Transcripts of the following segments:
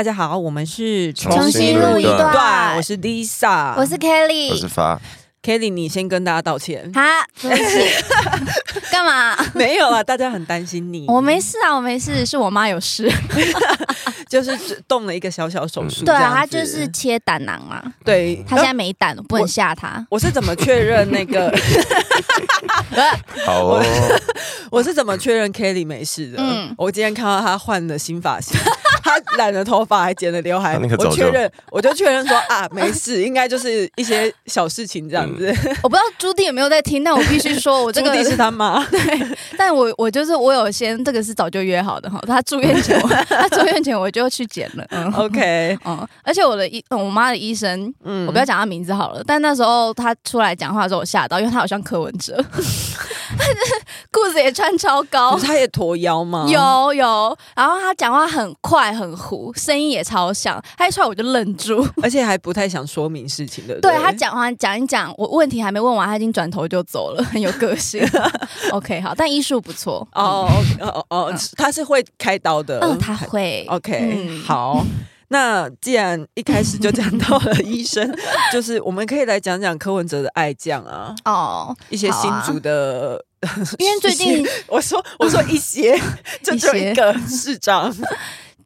大家好，我们是重新录一段，我是 Lisa，我是 Kelly，我是发。Kelly，你先跟大家道歉。哈，对不起，干嘛？没有啊，大家很担心你。我没事啊，我没事，是我妈有事，就是动了一个小小手术。对啊，她就是切胆囊嘛。对，她现在没胆，不能吓她。我是怎么确认那个？好哦。我是怎么确认 Kelly 没事的？嗯，我今天看到她换了新发型。他染了头发，还剪了刘海。我确认，我就确认说啊，没事，应该就是一些小事情这样子。我不知道朱棣有没有在听，但我必须说，我这个朱棣是他妈。对，但我我就是我有先，这个是早就约好的哈。他住院前，他住院前我就去剪了。嗯，OK，嗯，而且我的医，我妈的医生，嗯，我不要讲他名字好了。但那时候他出来讲话的时候，我吓到，因为他好像柯文哲。裤子也穿超高，他也驼腰吗？有有，然后他讲话很快很糊，声音也超像。他一出来我就愣住，而且还不太想说明事情的。对，他讲话讲一讲，我问题还没问完，他已经转头就走了，很有个性。OK，好，但医术不错哦哦哦，他是会开刀的，嗯，他会。OK，嗯，好。那既然一开始就讲到了医生，就是我们可以来讲讲柯文哲的爱将啊，哦，一些新竹的，啊、因为最近 我说我说一些，就只有一个市长，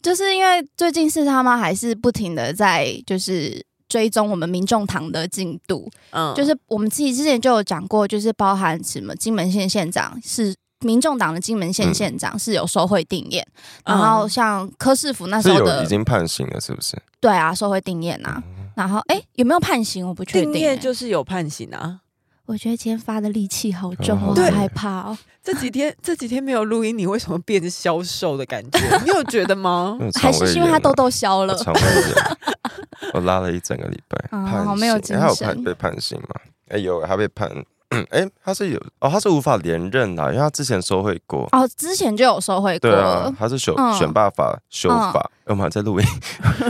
就是因为最近是他们还是不停的在就是追踪我们民众党的进度，嗯，就是我们自己之前就有讲过，就是包含什么金门县县长是。民众党的金门县县长是有收贿定谳，嗯、然后像柯世福那时候的已经判刑了，是不是？对啊，收贿定谳啊。嗯、然后哎，有没有判刑？我不确定。定谳就是有判刑啊。我觉得今天发的戾气好重，我好害怕哦。这几天 这几天没有录音，你为什么变消瘦的感觉？你有觉得吗？还是因为他痘痘消了？我拉了一整个礼拜，嗯、好没有精神。还有判被判刑吗？哎有，他被判。嗯，哎，他是有哦，他是无法连任的，因为他之前收贿过哦，之前就有收贿过。对啊，他是选选罢法修法，我们还在录音，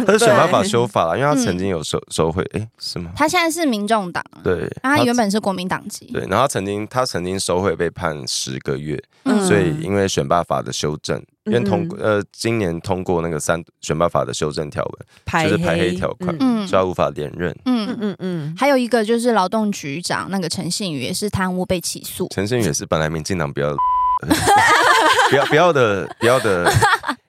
他是 选罢法修法了，因为他曾经有收收贿，哎，是吗？他现在是民众党，对，他原本是国民党籍，对，然后他曾经他曾经收回被判十个月，所以因为选罢法的修正。因为通过呃，今年通过那个三选罢法的修正条文，就是排黑条款，所以他无法连任。嗯嗯嗯。还有一个就是劳动局长那个陈信宇也是贪污被起诉。陈信宇也是本来民进党 不要不要不要的不要的，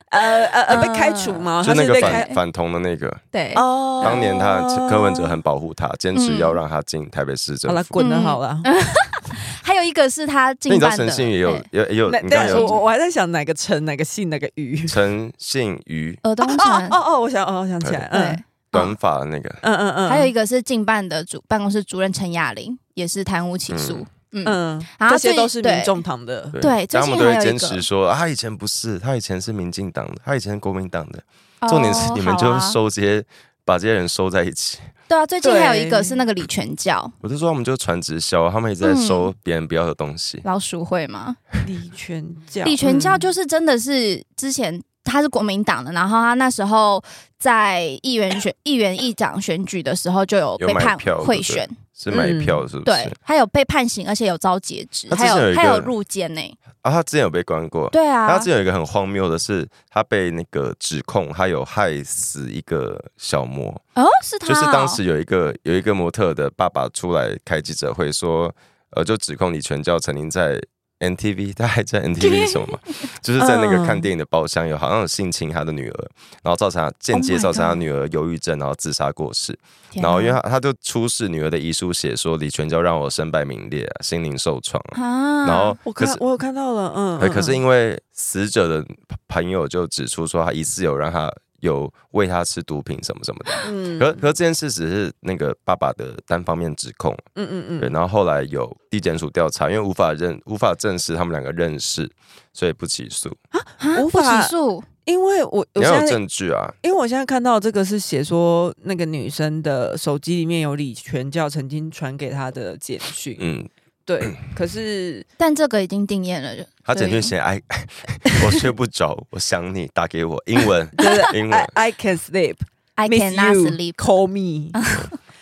呃呃呃被开除吗？就那个反反同的那个。对哦。当年他柯文哲很保护他，坚持要让他进台北市政府。好了，滚了好了。还有一个是他进办的，陈信宇也有也也有。但是我我还在想哪个陈哪个信哪个宇？陈信宇。呃东城。哦 哦，我想哦，我想起来，对，短发的那个。嗯嗯嗯。还有一个是进办的主办公室主任陈雅玲，也是贪污起诉。嗯，这些都是民众党的。对，他们都会坚持说，他以前不是，他以前是民进党的，他以前是国民党的。重点是你们就收这些，把这些人收在一起。对啊，最近还有一个是那个李全教，我就说他们就传直销，他们一直在收别人不要的东西。老鼠会吗？李全教，李全教就是真的是之前他是国民党的，然后他那时候在议员选 议员议长选举的时候就有被判贿选，是买票是不是？对，他有被判刑，而且有遭截肢，还有还有入监呢。啊，他之前有被关过。对啊，他之前有一个很荒谬的是，他被那个指控他有害死一个小模。哦，是他、哦。就是当时有一个有一个模特的爸爸出来开记者会说，呃，就指控李全教曾经在。NTV，他 还在 NTV 什么吗？就是在那个看电影的包厢，有好像有性侵他的女儿，然后造成间接造成他女儿忧郁症，然后自杀过世。然后因为他他就出示女儿的遗书，写说李全教让我身败名裂，心灵受创啊。然后我看我有看到了，嗯，可是因为死者的朋友就指出说，他疑似有让他。有喂他吃毒品什么什么的，嗯，可可这件事只是那个爸爸的单方面指控，嗯嗯嗯，对，然后后来有地检署调查，因为无法认无法证实他们两个认识，所以不起诉。啊，无法起诉，因为我你要有证据啊，因为我现在看到这个是写说那个女生的手机里面有李全教曾经传给她的简讯，嗯。对，可是 但这个已经定谳了。他整句写 I，我睡不着，我想你，打给我，英文，英文，I can sleep，I cannot sleep，call me。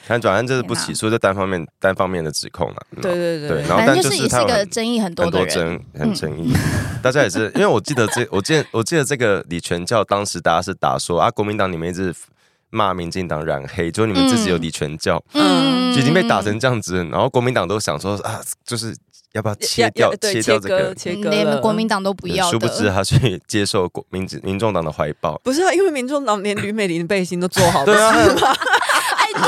反正就是不起诉，就单方面单方面的指控了。对对对，然后但就是也是一个争议很多，很多争很争议。大家也是，因为我记得这，我记得我记得这个李全教当时大家是打说啊，国民党你们一直骂民进党染黑，就你们自己有李全教，嗯，就已经被打成这样子，然后国民党都想说啊，就是。要不要切掉？切掉这个？连国民党都不要。殊不知他去接受国民民众党的怀抱。不是啊，因为民众党连吕美玲的背心都做好了。对啊。哎，对。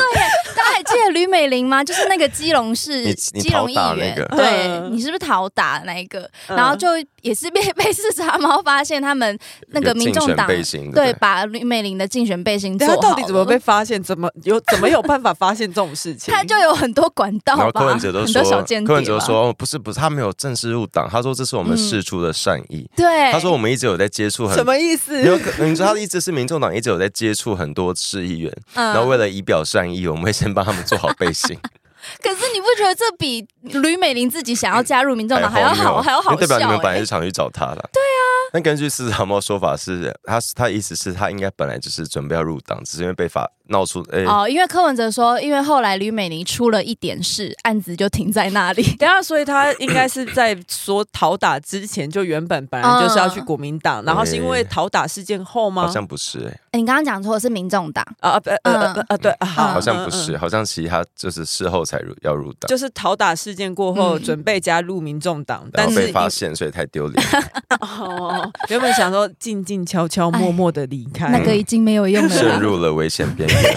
还记得吕美玲吗？就是那个基隆市基隆议员，对，你是不是讨打那一个？然后就也是被 被视察猫发现他们那个民众党对把吕美玲的竞选背心做好，到底怎么被发现？怎么有怎么有办法发现这种事情？他就有很多管道吧。然后柯文哲都说，柯文哲说不是不是，他没有正式入党，他说这是我们事出的善意。对，他说我们一直有在接触，什么意思？你知道他的意思是民众党一直有在接触很多市议员，然后为了以表善意，我们会先帮他们做好背心。可是你不觉得这比吕美玲自己想要加入民众党还要好，还要好笑？代表你们本来就想去找他了。对啊。但根据四长猫说法是，他他意思是他应该本来就是准备要入党，只是因为被法闹出。哦，因为柯文哲说，因为后来吕美玲出了一点事，案子就停在那里。等下，所以他应该是在说讨打之前就原本本来就是要去国民党，嗯、然后是因为讨打事件后吗？好像不是哎、欸欸。你刚刚讲错的是民众党。啊呃呃呃对，好，好像不是，好像其他就是事后才入要入党，就是讨打事件过后准备加入民众党，但是被发现，所以太丢脸。哦，原本想说。静静悄悄默默的离开，那个已经没有用了，陷入了危险边缘。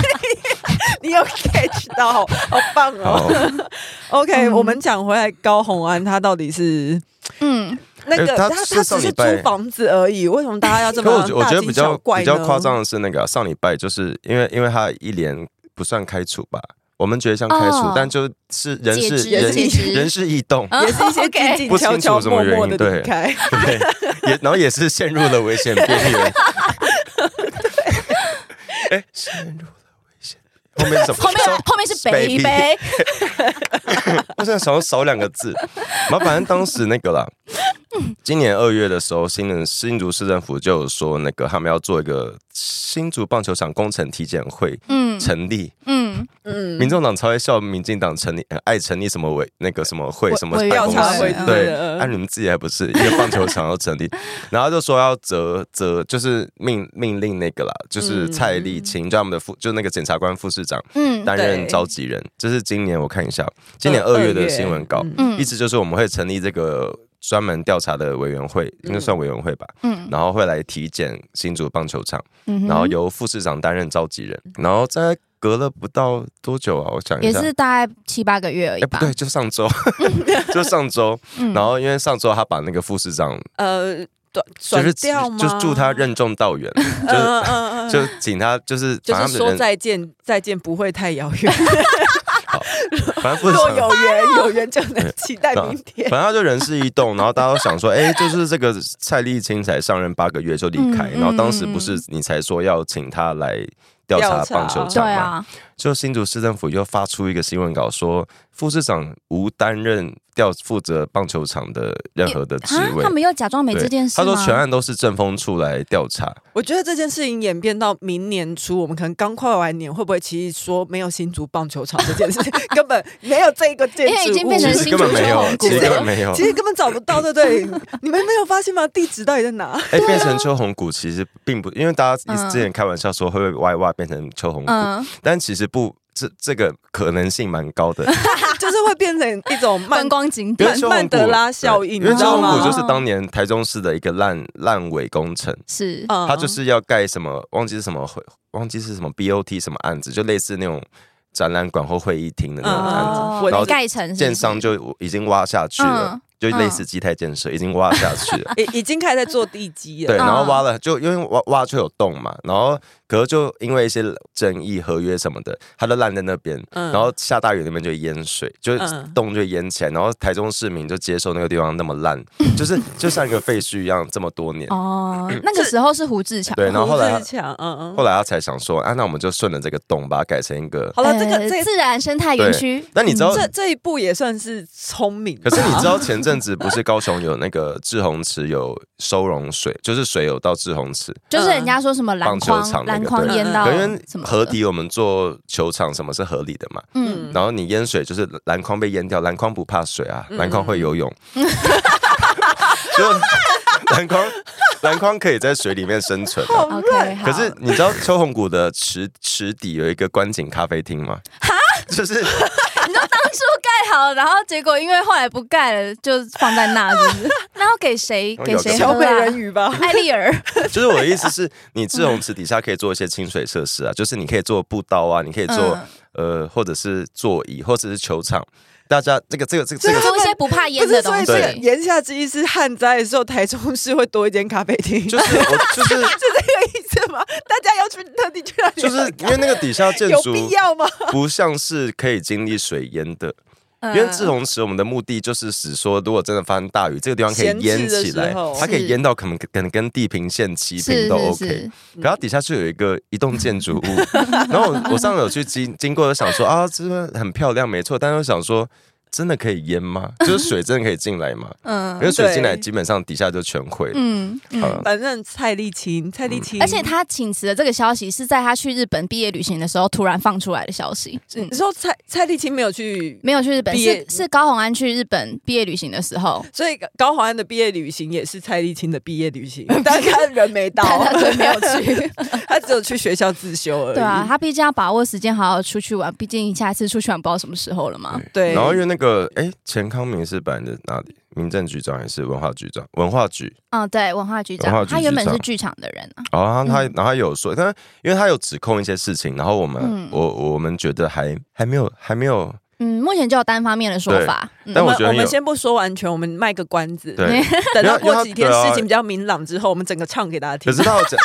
你有 catch 到，好棒哦。好。OK，、嗯、我们讲回来，高红安他到底是嗯，那个他他只是租房子而已，为什么大家要这么？我我觉得比较比较夸张的是那个上礼拜，就是因为因为他一连不算开除吧。我们觉得像开除，哦、但就是人事人人事异动，也是一些静静悄悄默默的离开，对，也然后也是陷入了危险边缘。哎，陷入了危险。后面什么？后面后面是 baby。我现在想要少两个字，然后反正当时那个啦。今年二月的时候，新人新竹市政府就有说，那个他们要做一个新竹棒球场工程体检会，嗯，成立，嗯。嗯，民众党超爱笑，民进党成立爱成立什么委那个什么会什么办公室，对，哎，你们自己还不是一个棒球场要成立，然后就说要责责，就是命命令那个啦，就是蔡丽清，叫他们的副，就那个检察官副市长，嗯，担任召集人，这是今年我看一下，今年二月的新闻稿，嗯，意思就是我们会成立这个。专门调查的委员会，应该算委员会吧。嗯，然后会来体检新竹棒球场，嗯、然后由副市长担任召集人，然后在隔了不到多久啊？我想，也是大概七八个月而已吧。欸、不对，就上周，就上周。嗯、然后因为上周他把那个副市长呃转掉吗？就祝他任重道远，就就请他就是就是说再见，再见不会太遥远。反正若有缘，有缘就能期待明天。反正他就人事异动，然后大家都想说，哎、欸，就是这个蔡丽青才上任八个月就离开，然后当时不是你才说要请他来调查棒球场吗？就新竹市政府又发出一个新闻稿说，副市长无担任。调负责棒球场的任何的职位，他们又假装没这件事。他说全案都是政风处来调查。我觉得这件事情演变到明年初，我们可能刚跨完年，会不会其实说没有新竹棒球场这件事情，根本没有这一个建筑物，已经变成新竹根本没有，其实根本没有，其实根本找不到，对不对？你们没有发现吗？地址到底在哪？哎，变成秋红谷其实并不，因为大家之前开玩笑说会不会歪歪变成秋红谷，但其实不。这这个可能性蛮高的，就是会变成一种 观光景点，曼德拉效应，因为秋红谷就是当年台中市的一个烂烂尾工程，是，它就是要盖什么，忘记是什么会，忘记是什么 BOT 什么案子，就类似那种展览馆或会议厅的那种案子，嗯、然后盖成建商就已经挖下去了。嗯就类似基泰建设，已经挖下去了，已已经开始在做地基了。对，然后挖了，就因为挖挖就有洞嘛，然后可是就因为一些争议、合约什么的，它都烂在那边。然后下大雨那边就淹水，就洞就淹起来，然后台中市民就接受那个地方那么烂，就是就像一个废墟一样，这么多年。哦，那个时候是胡志强。对，然后后来嗯嗯，后来他才想说，啊，那我们就顺着这个洞，把它改成一个好了，这个自然生态园区。那你知道这这一步也算是聪明。可是你知道前阵子不是高雄有那个志宏池有收容水，就是水有到志宏池，就是人家说什么篮筐篮篮筐淹到，因为河底我们做球场什么是合理的嘛？嗯，然后你淹水就是篮筐被淹掉，篮筐不怕水啊，篮筐会游泳。就 篮筐，篮筐可以在水里面生存。OK，可是你知道秋红谷的池池底有一个观景咖啡厅吗？哈，就是 你说当初盖好，然后结果因为后来不盖了，就放在那，是不是？那要给谁？给谁？小美人鱼吧，艾丽尔。就是我的意思是，你志宏池底下可以做一些清水设施啊，就是你可以做步道啊，你可以做呃，或者是座椅，或者是球场。大家这个这个这个这个做一些不怕淹的东西。对，言下之意是旱灾的时候，台中市会多一间咖啡厅。就是我就是吗？大家要去特地去那里。就是因为那个底下建筑有必要吗？不像是可以经历水淹的。因为志宏池，我们的目的就是使说，如果真的发生大雨，这个地方可以淹起来，它可以淹到可能可能跟地平线齐平都 OK。然后底下就有一个一栋建筑物，然后我我上次有去经经过，想说啊，这个很漂亮，没错，但是我想说。真的可以淹吗？就是水真的可以进来吗？嗯，因为水进来基本上底下就全毁。嗯嗯，反正蔡丽青，蔡丽青，而且他请辞的这个消息是在他去日本毕业旅行的时候突然放出来的消息。你说蔡蔡丽青没有去，没有去日本，是是高宏安去日本毕业旅行的时候，所以高宏安的毕业旅行也是蔡丽青的毕业旅行，但他人没到，他人没有去，他只有去学校自修而已。对啊，他毕竟要把握时间好好出去玩，毕竟下一次出去玩不知道什么时候了嘛。对，然后因为那个。个哎，钱康明是摆的哪里？民政局长还是文化局长？文化局。嗯，对，文化局长。文化局他原本是剧场的人啊。哦，他然后他有说，但因为他有指控一些事情，然后我们、嗯、我我们觉得还还没有还没有。嗯，目前就有单方面的说法。但我觉得我们先不说完全，我们卖个关子。对，等到过几天事情比较明朗之后，我们整个唱给大家听。可是他要讲，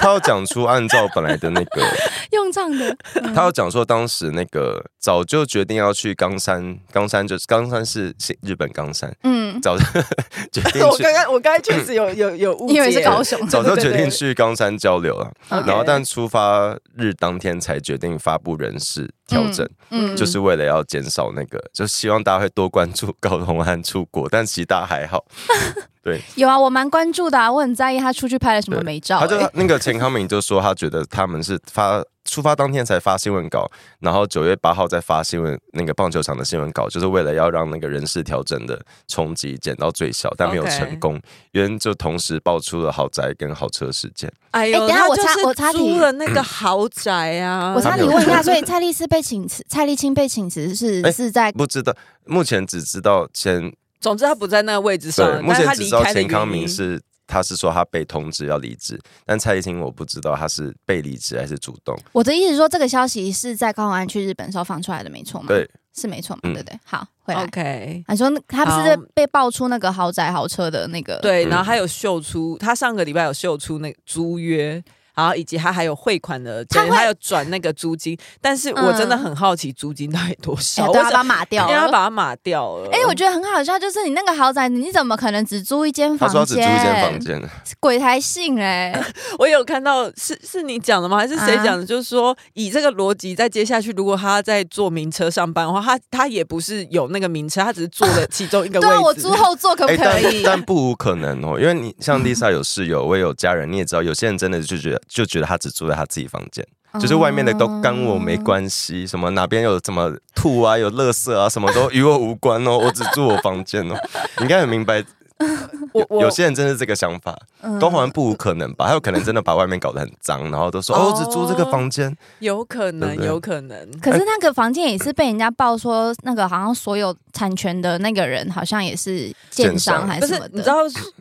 他要讲出按照本来的那个 用唱的，他要讲说当时那个早就决定要去冈山，冈山就是冈山是日本冈山。嗯，早就 决定。我刚刚我刚才确实有有有误解，因为是高雄，早就决定去冈山交流了，然后但出发日当天才决定发布人事调整，嗯，就是为了要减少那个，就希望大家会多。关注高同安出国，但其他还好。对，有啊，我蛮关注的啊，我很在意他出去拍了什么美照，欸。他就那个钱康明就说，他觉得他们是发出发当天才发新闻稿，然后九月八号再发新闻那个棒球场的新闻稿，就是为了要让那个人事调整的冲击减到最小，但没有成功，因为 Okay. 就同时爆出了豪宅跟豪车事件。哎呦，等下我插我插题了那个豪宅啊，我插你问一下，所以蔡丽斯被请辞，蔡丽青被请辞是、欸、是在不知道，目前只知道前。总之他不在那个位置上。目前只知道钱康明是，他是说他被通知要离职，但蔡依林我不知道他是被离职还是主动。我的意思是说，这个消息是在高洪安去日本时候放出来的，没错吗？对，是没错嘛？对对。好，回来。OK，你说他不是被爆出那个豪宅豪车的那个？对，然后他有秀出，他上个礼拜有秀出那个租约。然后以及他还有汇款的，他还有转那个租金，但是我真的很好奇租金到底多少？对，他把它码掉，因为他把它码掉了。哎，我觉得很好笑，就是你那个豪宅，你怎么可能只租一间房间？他说只租一间房间，鬼才信哎！我有看到是是你讲的吗？还是谁讲的？就是说以这个逻辑，再接下去，如果他在坐名车上班的话，他他也不是有那个名车，他只是坐了其中一个 位置。对，我租后座可不可以？但不无可能哦，因为你像 Lisa 有室友，我也有家人，你也知道，有些人真的就觉得。就觉得他只住在他自己房间，就是外面的都跟我没关系，什么哪边有什么吐啊，有垃圾啊，什么都与我无关哦，我只住我房间哦，你 应该很明白。有些人真是这个想法，都好像不无可能吧？还有可能真的把外面搞得很脏，然后都说哦，只租这个房间，有可能，有可能。可是那个房间也是被人家报说，那个好像所有产权的那个人好像也是建商还是什么的。你知道，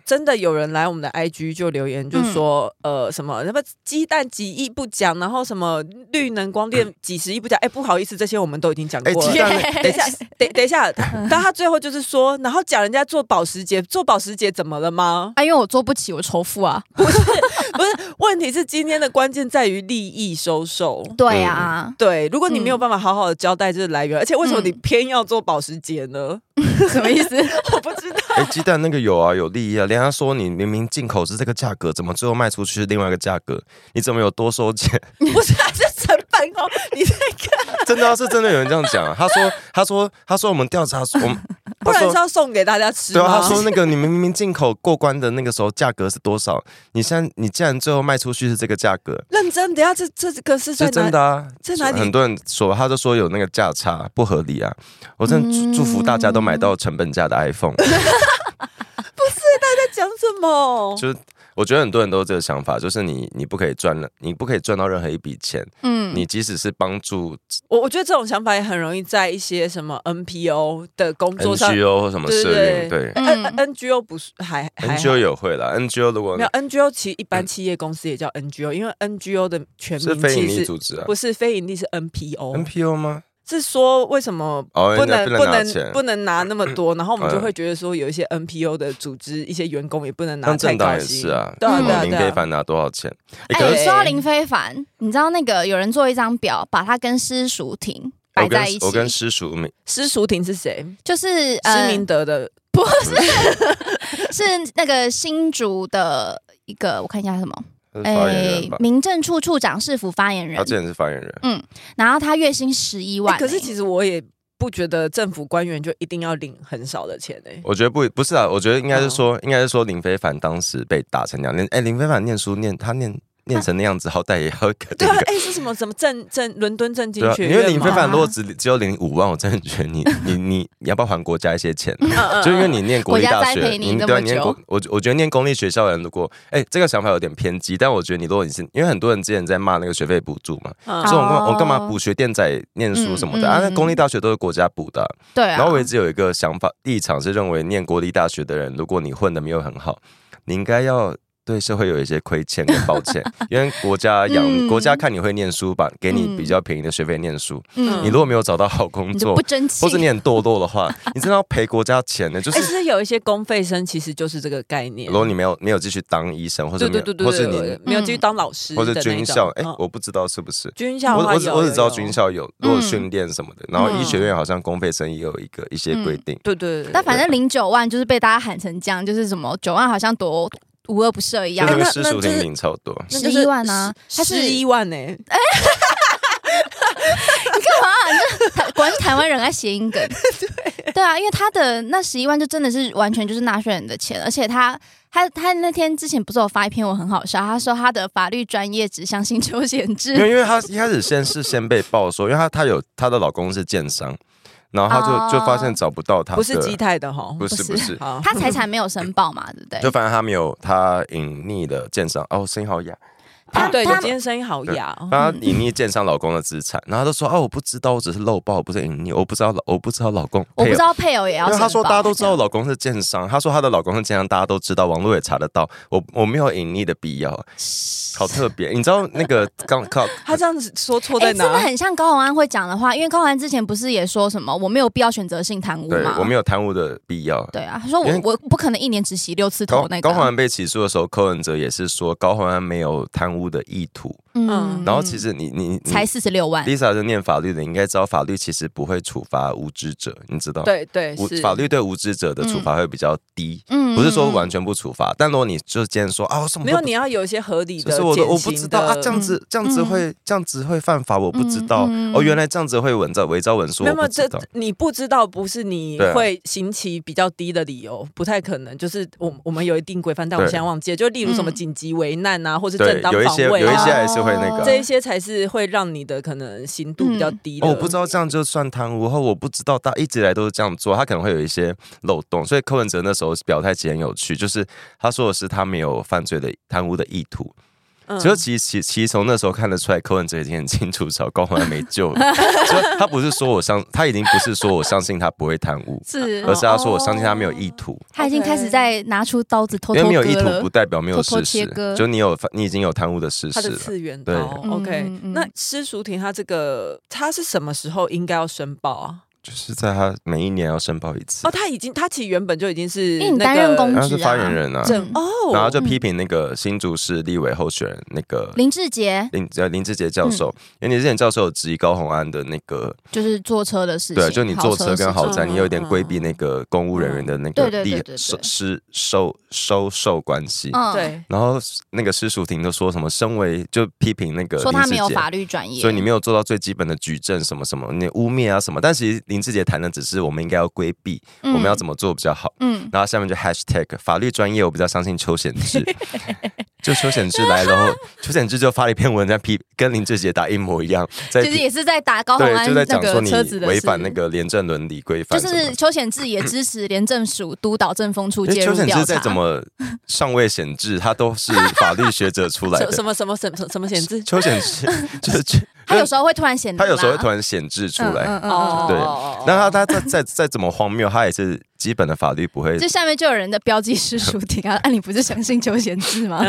真的有人来我们的 IG 就留言，就说呃什么什么鸡蛋几亿不讲，然后什么绿能光电几十亿不讲。哎，不好意思，这些我们都已经讲过了。等一下，等等一下，但他最后就是说，然后讲人家做保时捷，做保时捷怎么了吗？啊，因为我做不起，我仇富啊！不是，不是，问题是今天的关键在于利益收受。对啊，对，如果你没有办法好好的交代这个来源，而且为什么你偏要做保时捷呢？什么意思？我不知道。哎，鸡蛋那个有啊，有利益啊。人家说你明明进口是这个价格，怎么最后卖出去是另外一个价格？你怎么有多收钱？不是，还你在看？真的是真的有人这样讲啊？他说，他说，他说我们调查，我们。不然是要送给大家吃？对啊，他说那个你们明明进口过关的那个时候价格是多少？你现在你既然最后卖出去是这个价格，认真，等下这这个是在真的啊，在哪里？很多人说，他就说有那个价差不合理啊。我真的祝福大家都买到成本价的 iPhone。不是，他在讲什么？就是。我觉得很多人都有这个想法，就是你你不可以赚了，你不可以赚到任何一笔钱。嗯，你即使是帮助我，我觉得这种想法也很容易在一些什么 NPO 的工作上，NGO 或什么社运，对，NGO 不是还 NGO 有会啦，NGO 如果没有 NGO，其实一般企业公司也叫 NGO，因为 NGO 的全名是非营利组织啊，不是非营利是 NPO，NPO 吗？是说为什么不能不能不能拿那么多？然后我们就会觉得说，有一些 NPO 的组织，一些员工也不能拿太高薪。是啊，对啊，对啊。林非凡拿多少钱？哎，说到林非凡，你知道那个有人做一张表，把他跟施淑婷摆在一起。我跟施淑明，施淑婷是谁？就是施明德的，不是，是那个新竹的一个，我看一下什么。哎，民政处处长是府发言人，他之前是发言人，嗯，然后他月薪十一万、欸，可是其实我也不觉得政府官员就一定要领很少的钱诶、欸，我觉得不不是啊，我觉得应该是说，哦、应该是说林非凡当时被打成两年，哎，林非凡念书念他念。念成那样子，好歹也要个对啊！哎，是什么什么正正伦敦正经学院？因为林飞凡如果只只有领五万，我真的觉得你 你你你要不要还国家一些钱？就因为你念国立大学，你对啊，你念国我我觉得念公立学校的人，如果哎，这个想法有点偏激，但我觉得你如果你是因为很多人之前在骂那个学费补助嘛，所以我干我干嘛补学电仔念书什么的啊？那公立大学都是国家补的，对。然后我一直有一个想法立场是认为，念国立大学的人，如果你混的没有很好，你应该要。对社会有一些亏欠跟抱歉，因为国家养、嗯、国家看你会念书吧，给你比较便宜的学费念书。嗯、你如果没有找到好工作，不争气，或者你很堕落的话，你真的要赔国家钱呢。就是其实有一些公费生其实就是这个概念。如果你没有没有继续当医生，或者对对对，或者你没有继续当老师，或者军校，哎，我不知道是不是军校。我我只我只知道军校有，如果训练什么的，然后医学院好像公费生也有一个一些规定。对对。但反正零九万就是被大家喊成这样，就是什么九万好像多。无恶不赦一样，那个施淑婷领超多，十一万啊，他十一万呢？哎，你干嘛？这果然是台湾人爱谐音梗，对对啊，因为他的那十一万就真的是完全就是纳税人的钱，而且他他他那天之前不是有发一篇文很好笑，他说他的法律专业只相信邱显智，因为因为他一开始先是先被爆说，因为他他有他的老公是建商。然后他就就发现找不到他，不是基泰的哈，不是不是，他财产没有申报嘛，对不对？就反正他没有他隐匿的建商，哦，声音好哑。啊，对，他今天声音好哑。他隐匿建商老公的资产，然后他就说：“哦，我不知道，我只是漏报，我不是隐匿，我不知道老，我不知道老公，我不知道配偶也要。”他说：“大家都知道老公是建商，他说他的老公是建商，大家都知道，网络也查得到，我我没有隐匿的必要。”好特别，你知道那个 刚靠他这样子说错在哪？真的很像高宏安会讲的话，因为高宏安之前不是也说什么我没有必要选择性贪污吗？我没有贪污的必要。对啊，他说我我不可能一年只洗六次头。那个高宏安被起诉的时候，柯文哲也是说高宏安没有贪污的意图。嗯，然后其实你你才四十六万，Lisa 是念法律的，你应该知道法律其实不会处罚无知者，你知道？对对，法律对无知者的处罚会比较低，嗯，不是说完全不处罚，但如果你就今天说啊，什么没有，你要有一些合理的，是我我不知道啊，这样子这样子会这样子会犯法，我不知道。哦，原来这样子会伪造伪造文书，那么这你不知道不是你会刑期比较低的理由，不太可能，就是我我们有一定规范，但我现在忘记了，就例如什么紧急危难啊，或是正当防卫，有一些还是。会那个这一些才是会让你的可能刑度比较低的。我不知道这样就算贪污，后我不知道他一直以来都是这样做，他可能会有一些漏洞。所以柯文哲那时候表态其实很有趣，就是他说的是他没有犯罪的贪污的意图。就其实其其实从那时候看得出来，柯文哲已经很清楚，找高虹安没救了。就他不是说我相，他已经不是说我相信他不会贪污，是，而是他说我相信他没有意图。他已经开始在拿出刀子偷偷，因为没有意图不代表没有事实，就你有你已经有贪污的事实。他的次元刀，OK。那施淑婷他这个他是什么时候应该要申报啊？就是在他每一年要申报一次。哦，他已经他其实原本就已经是因为你担任公职，他是发言人啊，哦，然后就批评那个新竹市立委候选人那个林志杰。林呃林志杰教授，因为你之前教授有质疑高虹安的那个就是坐车的事情，对，就你坐车跟豪宅，你有点规避那个公务人员的那个利收收收收受关系，对，然后那个施淑婷都说什么，身为就批评那个说他没有法律专业，所以你没有做到最基本的举证什么什么，你污蔑啊什么，但其实。林志杰谈的只是我们应该要规避，嗯、我们要怎么做比较好。嗯，然后下面就 hashtag 法律专业，我比较相信邱显志。就邱显志来了，然后 邱显志就发了一篇文在批，跟林志杰打一模一样，在其实也是在打高对，就在讲说你违反那个廉政伦理规范。就是邱显志也支持廉政署督导政风处介入调查。邱显志再怎么 上位显志，他都是法律学者出来的。什么什么什么什么显志？邱显志就是。他有时候会突然显，他有时候会突然显示出来，嗯嗯嗯、对。那他他再再再怎么荒谬，他也是基本的法律不会。这下面就有人的标记是书 婷啊，那、啊、你不是相信邱贤志吗？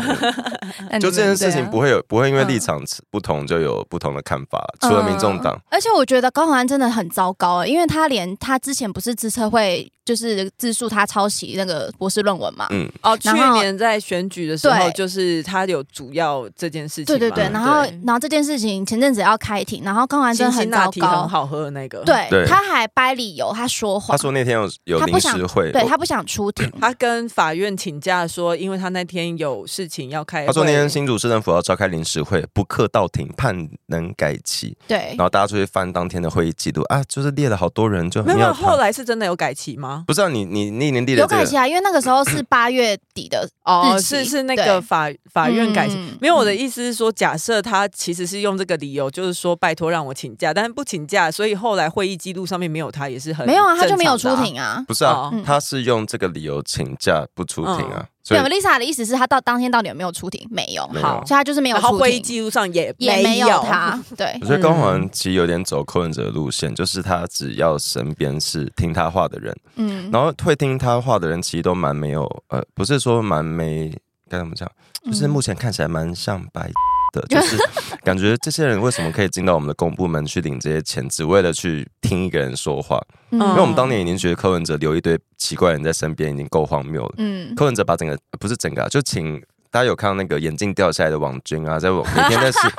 就这件事情不会有不会因为立场不同就有不同的看法，嗯、除了民众党。而且我觉得高虹安真的很糟糕，因为他连他之前不是自测会。就是自述他抄袭那个博士论文嘛，嗯，哦，去年在选举的时候，就是他有主要这件事情，对对对，然后然后这件事情前阵子要开庭，然后高虹安真的很糟糕，很好喝的那个，对，他还掰理由，他说谎，他说那天有有临时会，对他不想出庭，他跟法院请假说，因为他那天有事情要开，他说那天新竹市政府要召开临时会，不课到庭，判能改期，对，然后大家出去翻当天的会议记录啊，就是列了好多人，就没有，后来是真的有改期吗？不知道你你。那年底有改期啊，因为那个时候是八月底的哦，是是那个法法院改期。没有，我的意思是说，假设他其实是用这个理由，就是说拜托让我请假，但是不请假，所以后来会议记录上面没有他，也是很没有啊，他就没有出庭啊。不是啊，他是用这个理由请假不出庭啊。对，Lisa 的意思是他到当天到底有没有出庭？没有，好，所以他就是没有出庭。会议记录上也也没有他。对，我觉得高虹安其实有点走柯文哲的路线，就是他只要身边是听他话的人，嗯，然后会听他话的人其实都蛮没有，呃，不是说蛮没该怎么讲，就是目前看起来蛮像白。的就是 感觉这些人为什么可以进到我们的公部门去领这些钱，只为了去听一个人说话？嗯，因为我们当年已经觉得柯文哲留一堆奇怪人在身边已经够荒谬了。嗯，柯文哲把整个不是整个，就请大家有看到那个眼镜掉下来的王军啊，在我每天在是。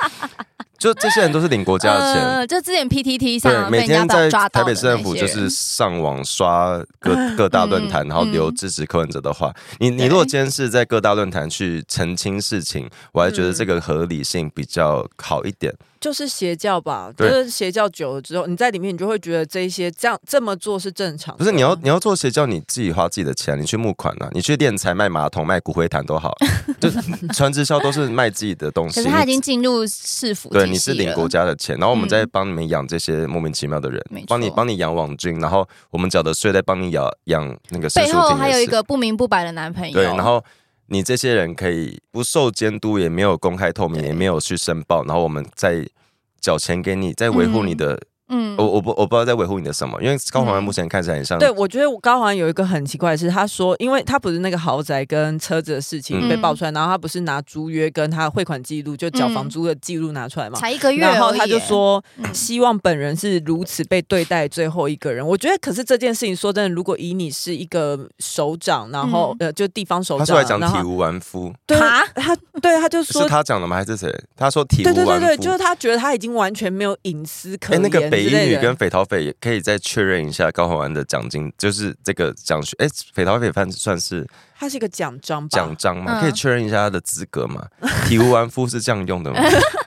就这些人都是领国家的钱，呃、就之前 PTT 上对，每天在台北市政府就是上网刷各 各大论坛，然后留支持柯文哲的话。你你如果今天是在各大论坛去澄清事情，我还觉得这个合理性比较好一点。就是邪教吧，就是邪教久了之后，你在里面你就会觉得这一些这样这么做是正常。不是你要你要做邪教，你自己花自己的钱，你去募款啊，你去敛财卖马桶卖骨灰坛都好，就 传直销都是卖自己的东西。可是他已经进入市府，对，你是领国家的钱，然后我们再帮你们养这些莫名其妙的人，帮、嗯、你帮你养网军，然后我们缴的税再帮你养养那个。背后还有一个不明不白的男朋友。对，然后你这些人可以不受监督，也没有公开透明，也没有去申报，然后我们再。缴钱给你，再维护你的。嗯嗯，我我不我不知道在维护你的什么，因为高虹安目前看起来很像。对，我觉得高虹安有一个很奇怪的是，他说，因为他不是那个豪宅跟车子的事情被爆出来，然后他不是拿租约跟他汇款记录，就缴房租的记录拿出来嘛，才一个月，然后他就说希望本人是如此被对待最后一个人。我觉得，可是这件事情说真的，如果以你是一个首长，然后呃，就地方首长，他出来讲体无完肤，对他对他就说是他讲的吗？还是谁？他说体无完肤，对对对，就是他觉得他已经完全没有隐私可言。那个北一女跟匪逃匪也可以再确认一下高虹安的奖金，就是这个奖学。哎，匪逃匪算算是，他是一个奖章，奖章嘛，可以确认一下他的资格嘛？体无完肤是这样用的吗？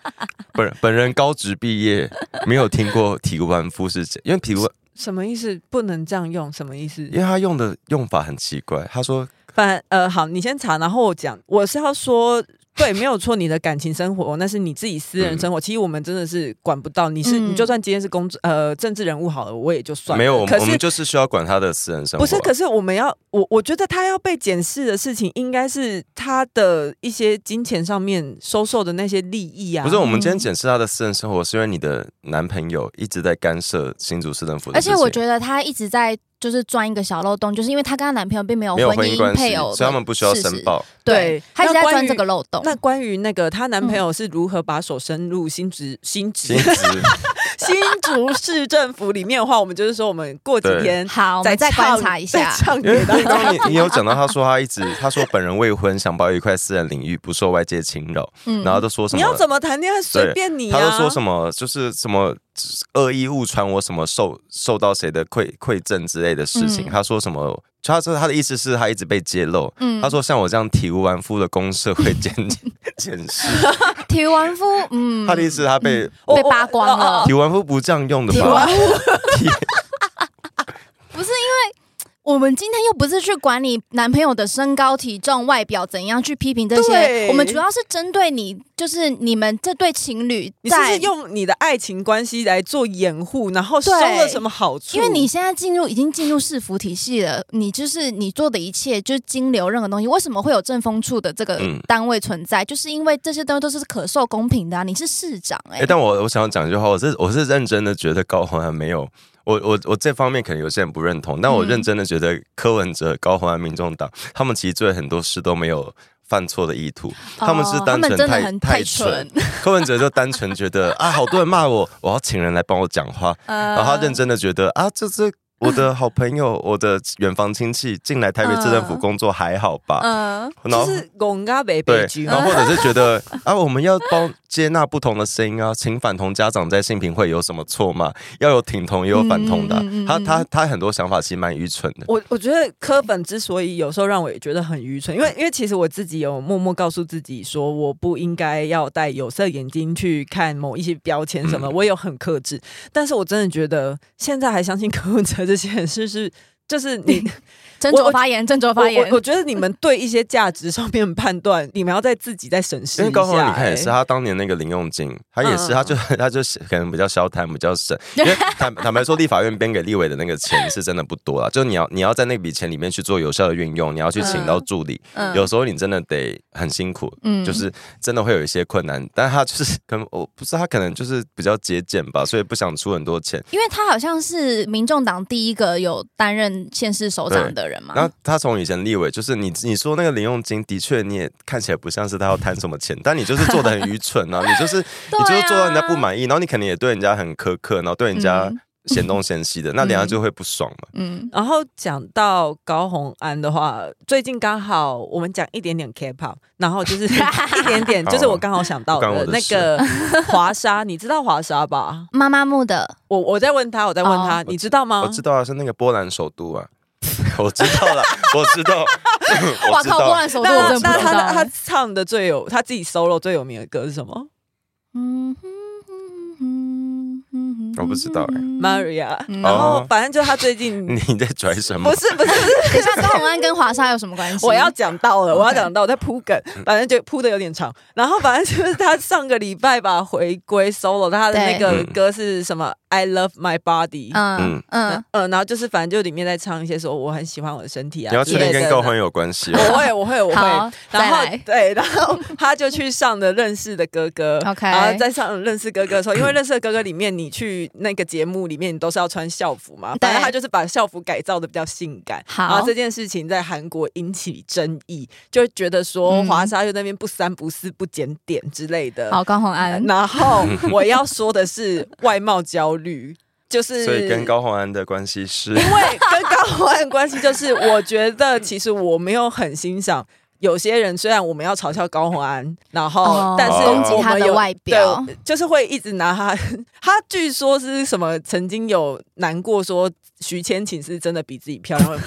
本本人高职毕业，没有听过体无完肤是因为体无什么意思？不能这样用，什么意思？因为他用的用法很奇怪。他说，反呃，好，你先查，然后我讲，我是要说。对，没有错。你的感情生活那是你自己私人生活，嗯、其实我们真的是管不到。你是、嗯、你就算今天是公呃政治人物好了，我也就算了。没有，可是我们就是需要管他的私人生活。不是，可是我们要我我觉得他要被检视的事情，应该是他的一些金钱上面收受的那些利益啊。不是，我们今天检视他的私人生活，是因为你的男朋友一直在干涉新竹市政府的。而且我觉得他一直在。就是钻一个小漏洞，就是因为她跟她男朋友并没有婚姻配偶，所以他们不需要申报。对，她一直在钻这个漏洞。那关于那个她男朋友是如何把手伸入新职新竹 新竹市政府里面的话，我们就是说，我们过几天好，再再观察一下。因为刚刚你你有讲到，他说他一直他说本人未婚，想保有一块私人领域，不受外界侵扰。嗯，然后都说什么？你要怎么谈恋爱随便你啊。他都说什么？就是什么。恶意误传我什么受受到谁的馈馈赠之类的事情，嗯、他说什么？他说他的意思是他一直被揭露。嗯、他说像我这样体无完肤的公社会检检视。体无完肤，嗯，他的意思是他被、嗯、被扒光了。体无完肤不这样用的吧？体 我们今天又不是去管你男朋友的身高、体重、外表怎样去批评这些，我们主要是针对你，就是你们这对情侣，你是不是用你的爱情关系来做掩护，然后收了什么好处？因为你现在进入已经进入市府体系了，你就是你做的一切就是金流任何东西，为什么会有政风处的这个单位存在？嗯、就是因为这些东西都是可受公平的啊！你是市长哎、欸，但我我想要讲一句话，我是我是认真的觉得高虹安没有。我我我这方面可能有些人不认同，但我认真的觉得柯文哲、高虹安、民众党，他们其实做很多事都没有犯错的意图，他们是单纯太太蠢。柯文哲就单纯觉得 啊，好多人骂我，我要请人来帮我讲话，然后他认真的觉得啊，这这。我的好朋友，我的远房亲戚进来台北市政府工作还好吧？嗯，就是公家北北对，然后或者是觉得 啊，我们要包接纳不同的声音啊，请反同家长在性平会有什么错吗？要有挺同也有反同的，他他他很多想法其实蛮愚蠢的。我我觉得柯本之所以有时候让我也觉得很愚蠢，因为因为其实我自己有默默告诉自己说，我不应该要戴有色眼镜去看某一些标签什么，我有很克制，但是我真的觉得现在还相信柯文哲。这些人是是，就是你。斟酌发言，斟酌发言。我我觉得你们对一些价值上面判断，你们要在自己再审视一下。因为高你看也是，他当年那个林用金，他也是，他就 他就可能比较消贪，比较省。因为坦坦白说，立法院编给立委的那个钱是真的不多啦，就你要你要在那笔钱里面去做有效的运用，你要去请到助理，有时候你真的得很辛苦，嗯就是真的会有一些困难。但他就是可能我不知道，他可能就是比较节俭吧，所以不想出很多钱。因为他好像是民众党第一个有担任县市首长的。然后他从以前立委，就是你你说那个零用金，的确你也看起来不像是他要贪什么钱，但你就是做的很愚蠢啊！你就是你就是做到人家不满意，然后你肯定也对人家很苛刻，然后对人家嫌东嫌西的，那人家就会不爽嘛。嗯。然后讲到高红安的话，最近刚好我们讲一点点 K-pop，然后就是 一点点，就是我刚好想到的那个华莎，你知道华莎吧？妈妈木的。我我在问他，我在问他，你知道吗？我知道啊，是那个波兰首都啊。我知道了，我知道。哇靠！波兰首都，我真不知道。那他他唱的最有他自己 solo 最有名的歌是什么？嗯哼。我不知道哎，Maria，然后反正就他最近 你在拽什么？不是不是，可是高洪安跟华莎有什么关系？我要讲到了，我要讲到我在铺梗，反正就铺的有点长。然后反正就是他上个礼拜吧回归 solo，他的那个歌是什么？I love my body。嗯嗯嗯，然后就是反正就里面在唱一些说我很喜欢我的身体啊。你要确定跟高虹安有关系？我会我会我会。然后对，然后他就去上的认识的哥哥，OK，然后在上认识哥哥的时候，因为认识的哥哥里面你去。那个节目里面，你都是要穿校服嘛？反正他就是把校服改造的比较性感。好，然后这件事情在韩国引起争议，就觉得说华莎就那边不三不四不检点之类的。好，高虹安。然后我要说的是外貌焦虑，就是所以跟高洪安的关系是，因为跟高洪安的关系就是，我觉得其实我没有很欣赏。有些人虽然我们要嘲笑高虹安，然后、哦、但是攻击他的外表，就是会一直拿他。他据说是什么？曾经有难过说徐千晴是真的比自己漂亮。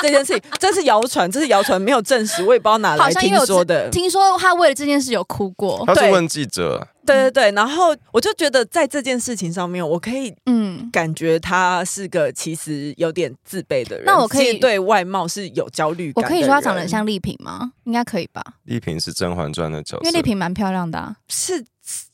这件事情这是谣传，这是谣传，没有证实，我也不知道哪来听说的。听说他为了这件事有哭过。他是问记者。对对对，然后我就觉得在这件事情上面，我可以嗯感觉他是个其实有点自卑的人。那我可以对外貌是有焦虑感。我可以说他长得像丽萍吗？应该可以吧。丽萍是《甄嬛传》的角色，因为丽萍蛮漂亮的啊。是。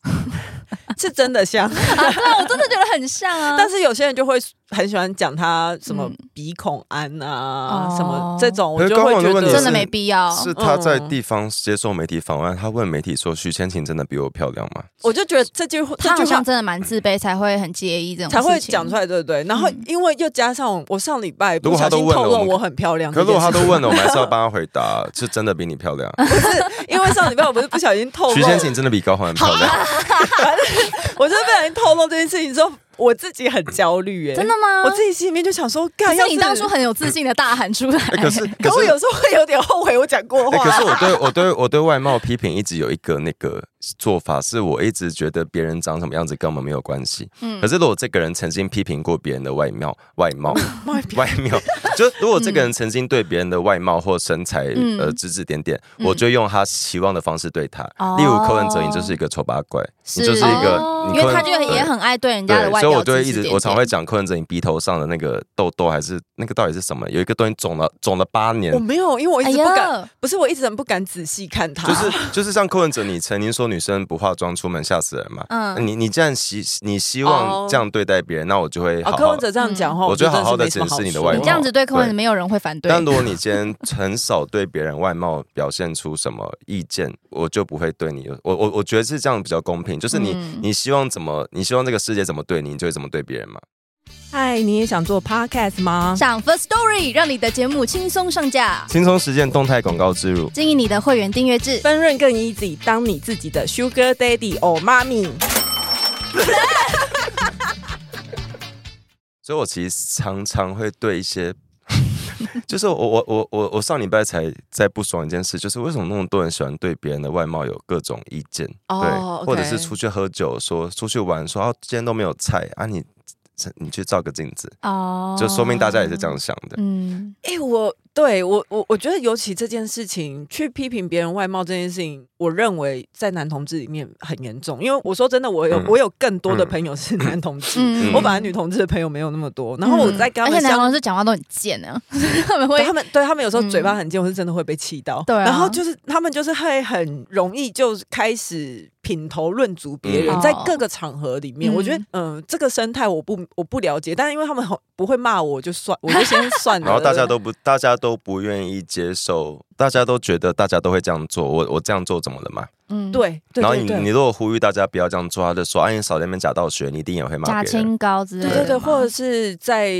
是真的像，对啊，我真的觉得很像啊。但是有些人就会很喜欢讲他什么鼻孔安啊，什么这种，我就会觉得真的没必要。是他在地方接受媒体访问，他问媒体说：“徐千晴真的比我漂亮吗？”我就觉得这句话，他好像真的蛮自卑，才会很介意这种，才会讲出来，对不对？然后因为又加上我上礼拜不小心透露我很漂亮，可是如果他都问了，我们还是要帮他回答，是真的比你漂亮？不是，因为上礼拜我不是不小心透露，徐千晴真的比高虹安漂亮。我就是不小心透露这件事情之后，我自己很焦虑哎，真的吗？我自己心里面就想说，干，要是你当初很有自信的大喊出来，可是，可我有时候会有点后悔我讲过话。可是我对我对我对外貌批评一直有一个那个做法是我一直觉得别人长什么样子跟我们没有关系。嗯，可是如果这个人曾经批评过别人的外貌、外貌、外貌，就如果这个人曾经对别人的外貌或身材呃指指点点，我就用他期望的方式对他。例如柯文哲，你就是一个丑八怪，你就是一个，因为他就也很爱对人家的外貌，所以我就会一直我常会讲柯文哲，你鼻头上的那个痘痘还是那个到底是什么？有一个东西肿了肿了八年。我没有，因为我一直不敢，不是我一直很不敢仔细看他。就是 就是像柯文哲，你曾经说女生不化妆出门吓死人嘛？嗯，你你这样希你希望这样对待别人，那我就会好。柯文哲这样讲话，我就好好的检视你的外貌。你这样子对柯文哲，没有人会反对。但如果你今天很少对别人外貌表现出什么意见，我就不会对你。我我我觉得是这样比较公平，就是你你希望怎么，你希望这个世界怎么对你，你就会怎么对别人嘛。嗨，你也想做 podcast 吗？上 First Story 让你的节目轻松上架，轻松实现动态广告植入，经营你的会员订阅制，分润更 easy，当你自己的 Sugar Daddy or Mommy。所以，我其实常常会对一些，就是我我我我我上礼拜才在不爽一件事，就是为什么那么多人喜欢对别人的外貌有各种意见？对，oh. 或者是出去喝酒说出去玩说啊，今天都没有菜啊，你。你去照个镜子哦，oh, 就说明大家也是这样想的。嗯，哎、欸，我对我我我觉得，尤其这件事情，去批评别人外貌这件事情，我认为在男同志里面很严重。因为我说真的，我有、嗯、我有更多的朋友是男同志，嗯、我本来女同志的朋友没有那么多。然后我在跟他们，而且男同志讲话都很贱啊，他们会，他们对他们有时候嘴巴很贱，我是真的会被气到。对、啊，然后就是他们就是会很容易就开始。品头论足别人，在各个场合里面，我觉得，嗯，这个生态我不我不了解，但是因为他们很不会骂我，就算我就先算了。然后大家都不，大家都不愿意接受，大家都觉得大家都会这样做，我我这样做怎么了嘛？嗯，对。然后你你如果呼吁大家不要这样做，他就说：“哎，你少在那边假道学，你一定也会骂。”假清高之类的。对对对，或者是在。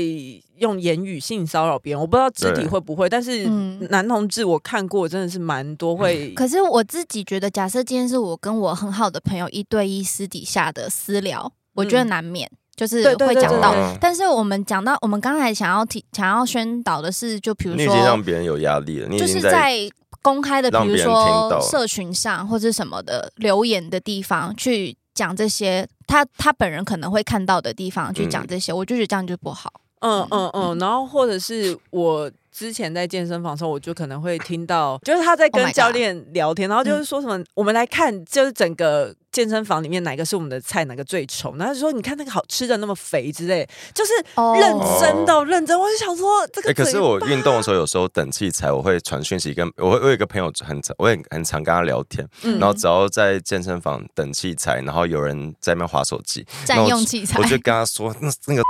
用言语性骚扰别人，我不知道肢体会不会，但是男同志我看过真的是蛮多会。可是我自己觉得，假设今天是我跟我很好的朋友一对一私底下的私聊，我觉得难免就是会讲到。但是我们讲到，我们刚才想要提、想要宣导的是，就比如说，你已经让别人有压力了，你就是在公开的，比如说社群上或者什么的留言的地方去讲这些，他他本人可能会看到的地方去讲这些，嗯、我就觉得这样就不好。嗯嗯嗯，然后或者是我之前在健身房的时候，我就可能会听到，就是他在跟教练聊天，然后就是说什么，我们来看，就是整个健身房里面哪个是我们的菜，哪个最丑，然后就说你看那个好吃的那么肥之类，就是认真的认真。我就想说这个。可是我运动的时候，有时候等器材，我会传讯息跟我会我有一个朋友很常，我也很常跟他聊天，嗯然后只要在健身房等器材，然后有人在那边划手机占用器材，我就跟他说那那个。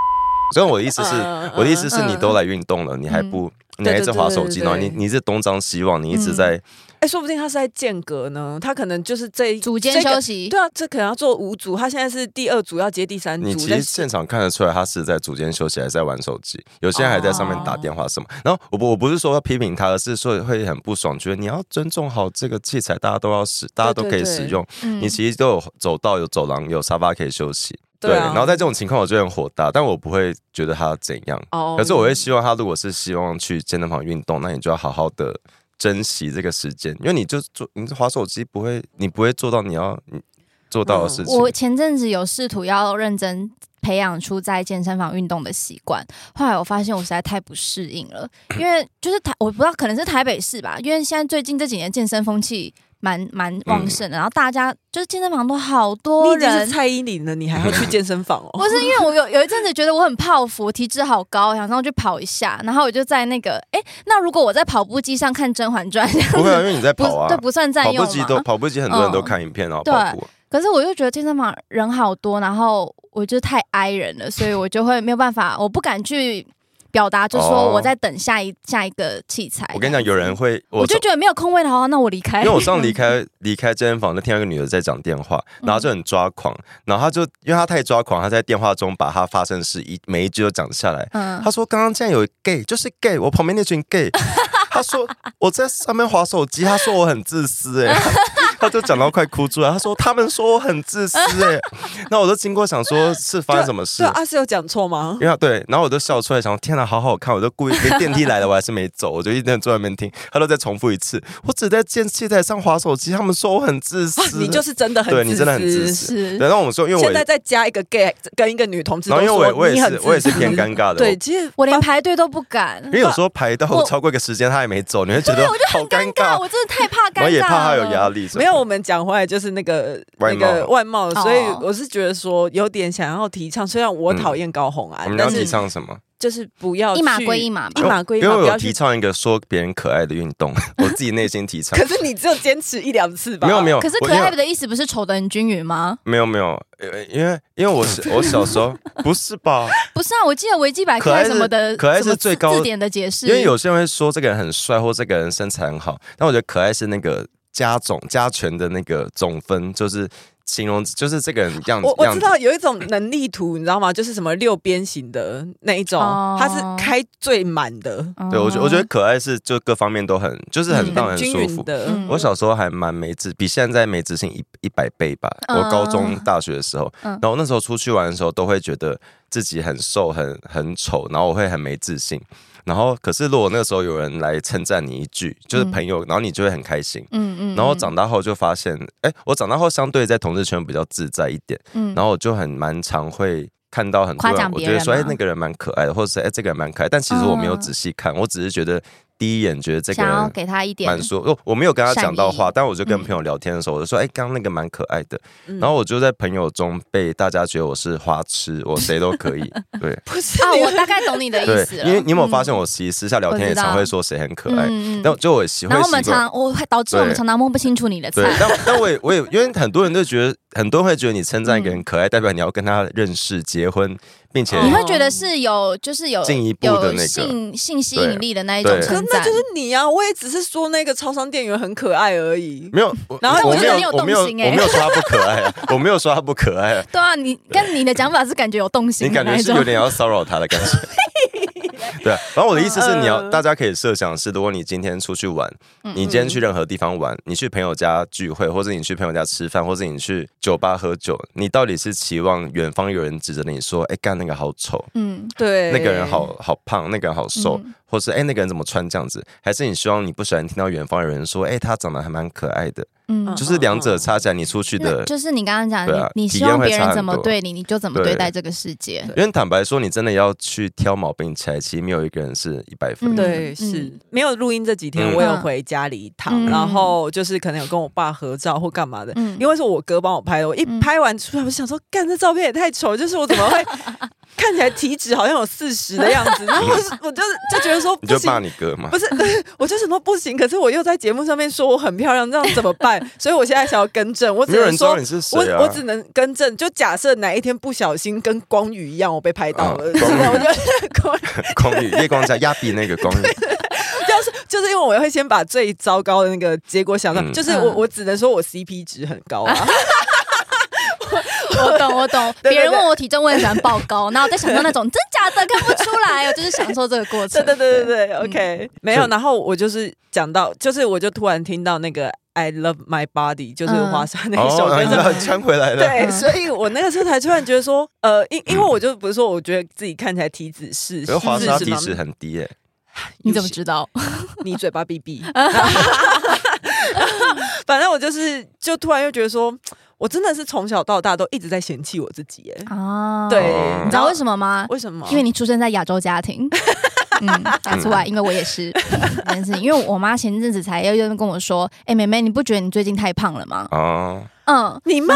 所以我的意思是，我的意思是你都来运动了，你还不，你还在划手机呢？你你是东张西望，你一直在，哎，说不定他是在间隔呢。他可能就是这一组间休息。对啊，这可能要做五组，他现在是第二组要接第三组。你其实现场看得出来，他是在组间休息，还是在玩手机？有些人还在上面打电话什么。然后我不我不是说要批评他，而是说会很不爽，觉得你要尊重好这个器材，大家都要使，大家都可以使用。你其实都有走道、有走廊、有沙发可以休息。对，然后在这种情况，我就很火大，但我不会觉得他怎样。哦，可是我会希望他，如果是希望去健身房运动，那你就要好好的珍惜这个时间，因为你就做，你划手机不会，你不会做到你要做到的事情。我前阵子有试图要认真培养出在健身房运动的习惯，后来我发现我实在太不适应了，因为就是台，我不知道可能是台北市吧，因为现在最近这几年健身风气。蛮蛮旺盛的，然后大家就是健身房都好多人。你是蔡依林的，你还要去健身房哦？不是，因为我有有一阵子觉得我很泡芙，体脂好高，想上去跑一下，然后我就在那个，哎，那如果我在跑步机上看《甄嬛传》，不会，因为你在跑啊，对，不算占用。跑步机都跑步机，很多人都看影片然后跑步。可是我就觉得健身房人好多，然后我就太挨人了，所以我就会没有办法，我不敢去。表达就是说我在等下一下一个器材。我跟你讲，有人会，我就觉得没有空位的话，那我离开。因为我上离开 离开健身房，就听到一个女的在讲电话，然后就很抓狂，然后她就因为她太抓狂，她在电话中把她发生的事一每一句都讲下来。嗯，她说刚刚竟然有 gay，就是 gay，我旁边那群 gay。她说我在上面划手机，她说我很自私，哎。他就讲到快哭出来，他说他们说我很自私哎，那我都经过想说是发生什么事？对，阿是有讲错吗？因为对，然后我就笑出来，想天哪，好好看，我就故意连电梯来了，我还是没走，我就一直坐在那边听，他都再重复一次，我只在电器台上滑手机，他们说我很自私，你就是真的很对，你真的很自私。然后我们说，因为我现在再加一个 gay 跟一个女同志，然后因为我我也是我也是偏尴尬的，对，其实我连排队都不敢，因为有时候排到超过一个时间他也没走，你会觉得好尴尬，我真的太怕尴尬，我也怕他有压力。没有，我们讲回来就是那个那个外貌，所以我是觉得说有点想要提倡，虽然我讨厌高红安，但是提倡什么？就是不要一码归一码，一码归一码。因为我提倡一个说别人可爱的运动，我自己内心提倡。可是你只有坚持一两次吧？没有没有。可是可爱的意思不是丑的很均匀吗？没有没有，因为因为我是 我小时候不是吧？不是啊，我记得维基百科什么的，可爱是最高字典的解释。因为有些人会说这个人很帅，或这个人身材很好，但我觉得可爱是那个加总加权的那个总分，就是。形容就是这个人样子，我我知道有一种能力图，你知道吗？就是什么六边形的那一种，它是开最满的。对，我觉我觉得可爱是就各方面都很，就是很让人舒服的。我小时候还蛮没自，比现在没自信一一百倍吧。我高中大学的时候，然后那时候出去玩的时候，都会觉得自己很瘦、很很丑，然后我会很没自信。然后，可是如果那个时候有人来称赞你一句，就是朋友，然后你就会很开心。嗯嗯。然后长大后就发现，哎，我长大后相对在同事圈比较自在一点。嗯。然后我就很蛮常会看到很多人，我觉得说，哎，那个人蛮可爱的，或者是哎，这个人蛮可爱。但其实我没有仔细看，我只是觉得。第一眼觉得这个人想要给他一点蛮说，哦我没有跟他讲到话，但我就跟朋友聊天的时候，我就说，哎，刚刚那个蛮可爱的。然后我就在朋友中被大家觉得我是花痴，我谁都可以。对，不是啊，我大概懂你的意思。因为你有没有发现，我其实私下聊天也常会说谁很可爱，但就我喜欢。然后我们常，我导致我们常常摸不清楚你的菜。但但我也我也因为很多人都觉得，很多人会觉得你称赞一个人可爱，代表你要跟他认识、结婚。并且你会觉得是有，就是有进一步的那个性性吸引力的那一种称赞，那就是你啊！我也只是说那个超商店员很可爱而已。没有，然后我觉得你有动心哎，我没有说他不可爱啊，我没有说他不可爱啊。对啊，你跟你的讲法是感觉有动心，你感觉是有点要骚扰他的感觉。对，然后我的意思是，你要大家可以设想是，如果你今天出去玩，你今天去任何地方玩，你去朋友家聚会，或者你去朋友家吃饭，或者你去酒吧喝酒，你到底是期望远方有人指着你说，哎，干那个好丑，嗯，对，那个人好好胖，那个人好瘦，或是哎那个人怎么穿这样子，还是你希望你不喜欢听到远方有人说，哎，他长得还蛮可爱的。嗯，就是两者差起来，你出去的，就是你刚刚讲的，你希望别人怎么对你，你就怎么对待这个世界。因为坦白说，你真的要去挑毛病起来，其实没有一个人是一百分。对，是没有录音这几天，我有回家里一趟，然后就是可能有跟我爸合照或干嘛的，因为是我哥帮我拍的。我一拍完出来，我想说，干这照片也太丑，就是我怎么会？看起来体脂好像有四十的样子，然后我我就是就觉得说，你就骂你哥吗？不是，我就什么不行，可是我又在节目上面说我很漂亮，这样怎么办？所以我现在想要更正，我只能说，我我只能更正，就假设哪一天不小心跟光宇一样，我被拍到了？我就光光宇夜光下压比那个光宇，就是就是因为我会先把最糟糕的那个结果想到，就是我我只能说我 CP 值很高啊。我懂，我懂。别人问我体重，我也喜欢报高，然后我在想说那种真假的看不出来，我就是享受这个过程。对对对对对，OK，没有。然后我就是讲到，就是我就突然听到那个 I Love My Body，就是华莎那一首歌，穿回来了。对，所以我那个时候才突然觉得说，呃，因因为我就不是说，我觉得自己看起来体脂是，可是华莎体脂很低耶。你怎么知道？你嘴巴闭闭。反正我就是，就突然又觉得说。我真的是从小到大都一直在嫌弃我自己耶。啊，对，你知道为什么吗？为什么？因为你出生在亚洲家庭。嗯，打出来，因为我也是。但是因为我妈前阵子才又又跟我说：“哎，妹妹，你不觉得你最近太胖了吗？”啊。嗯，你妈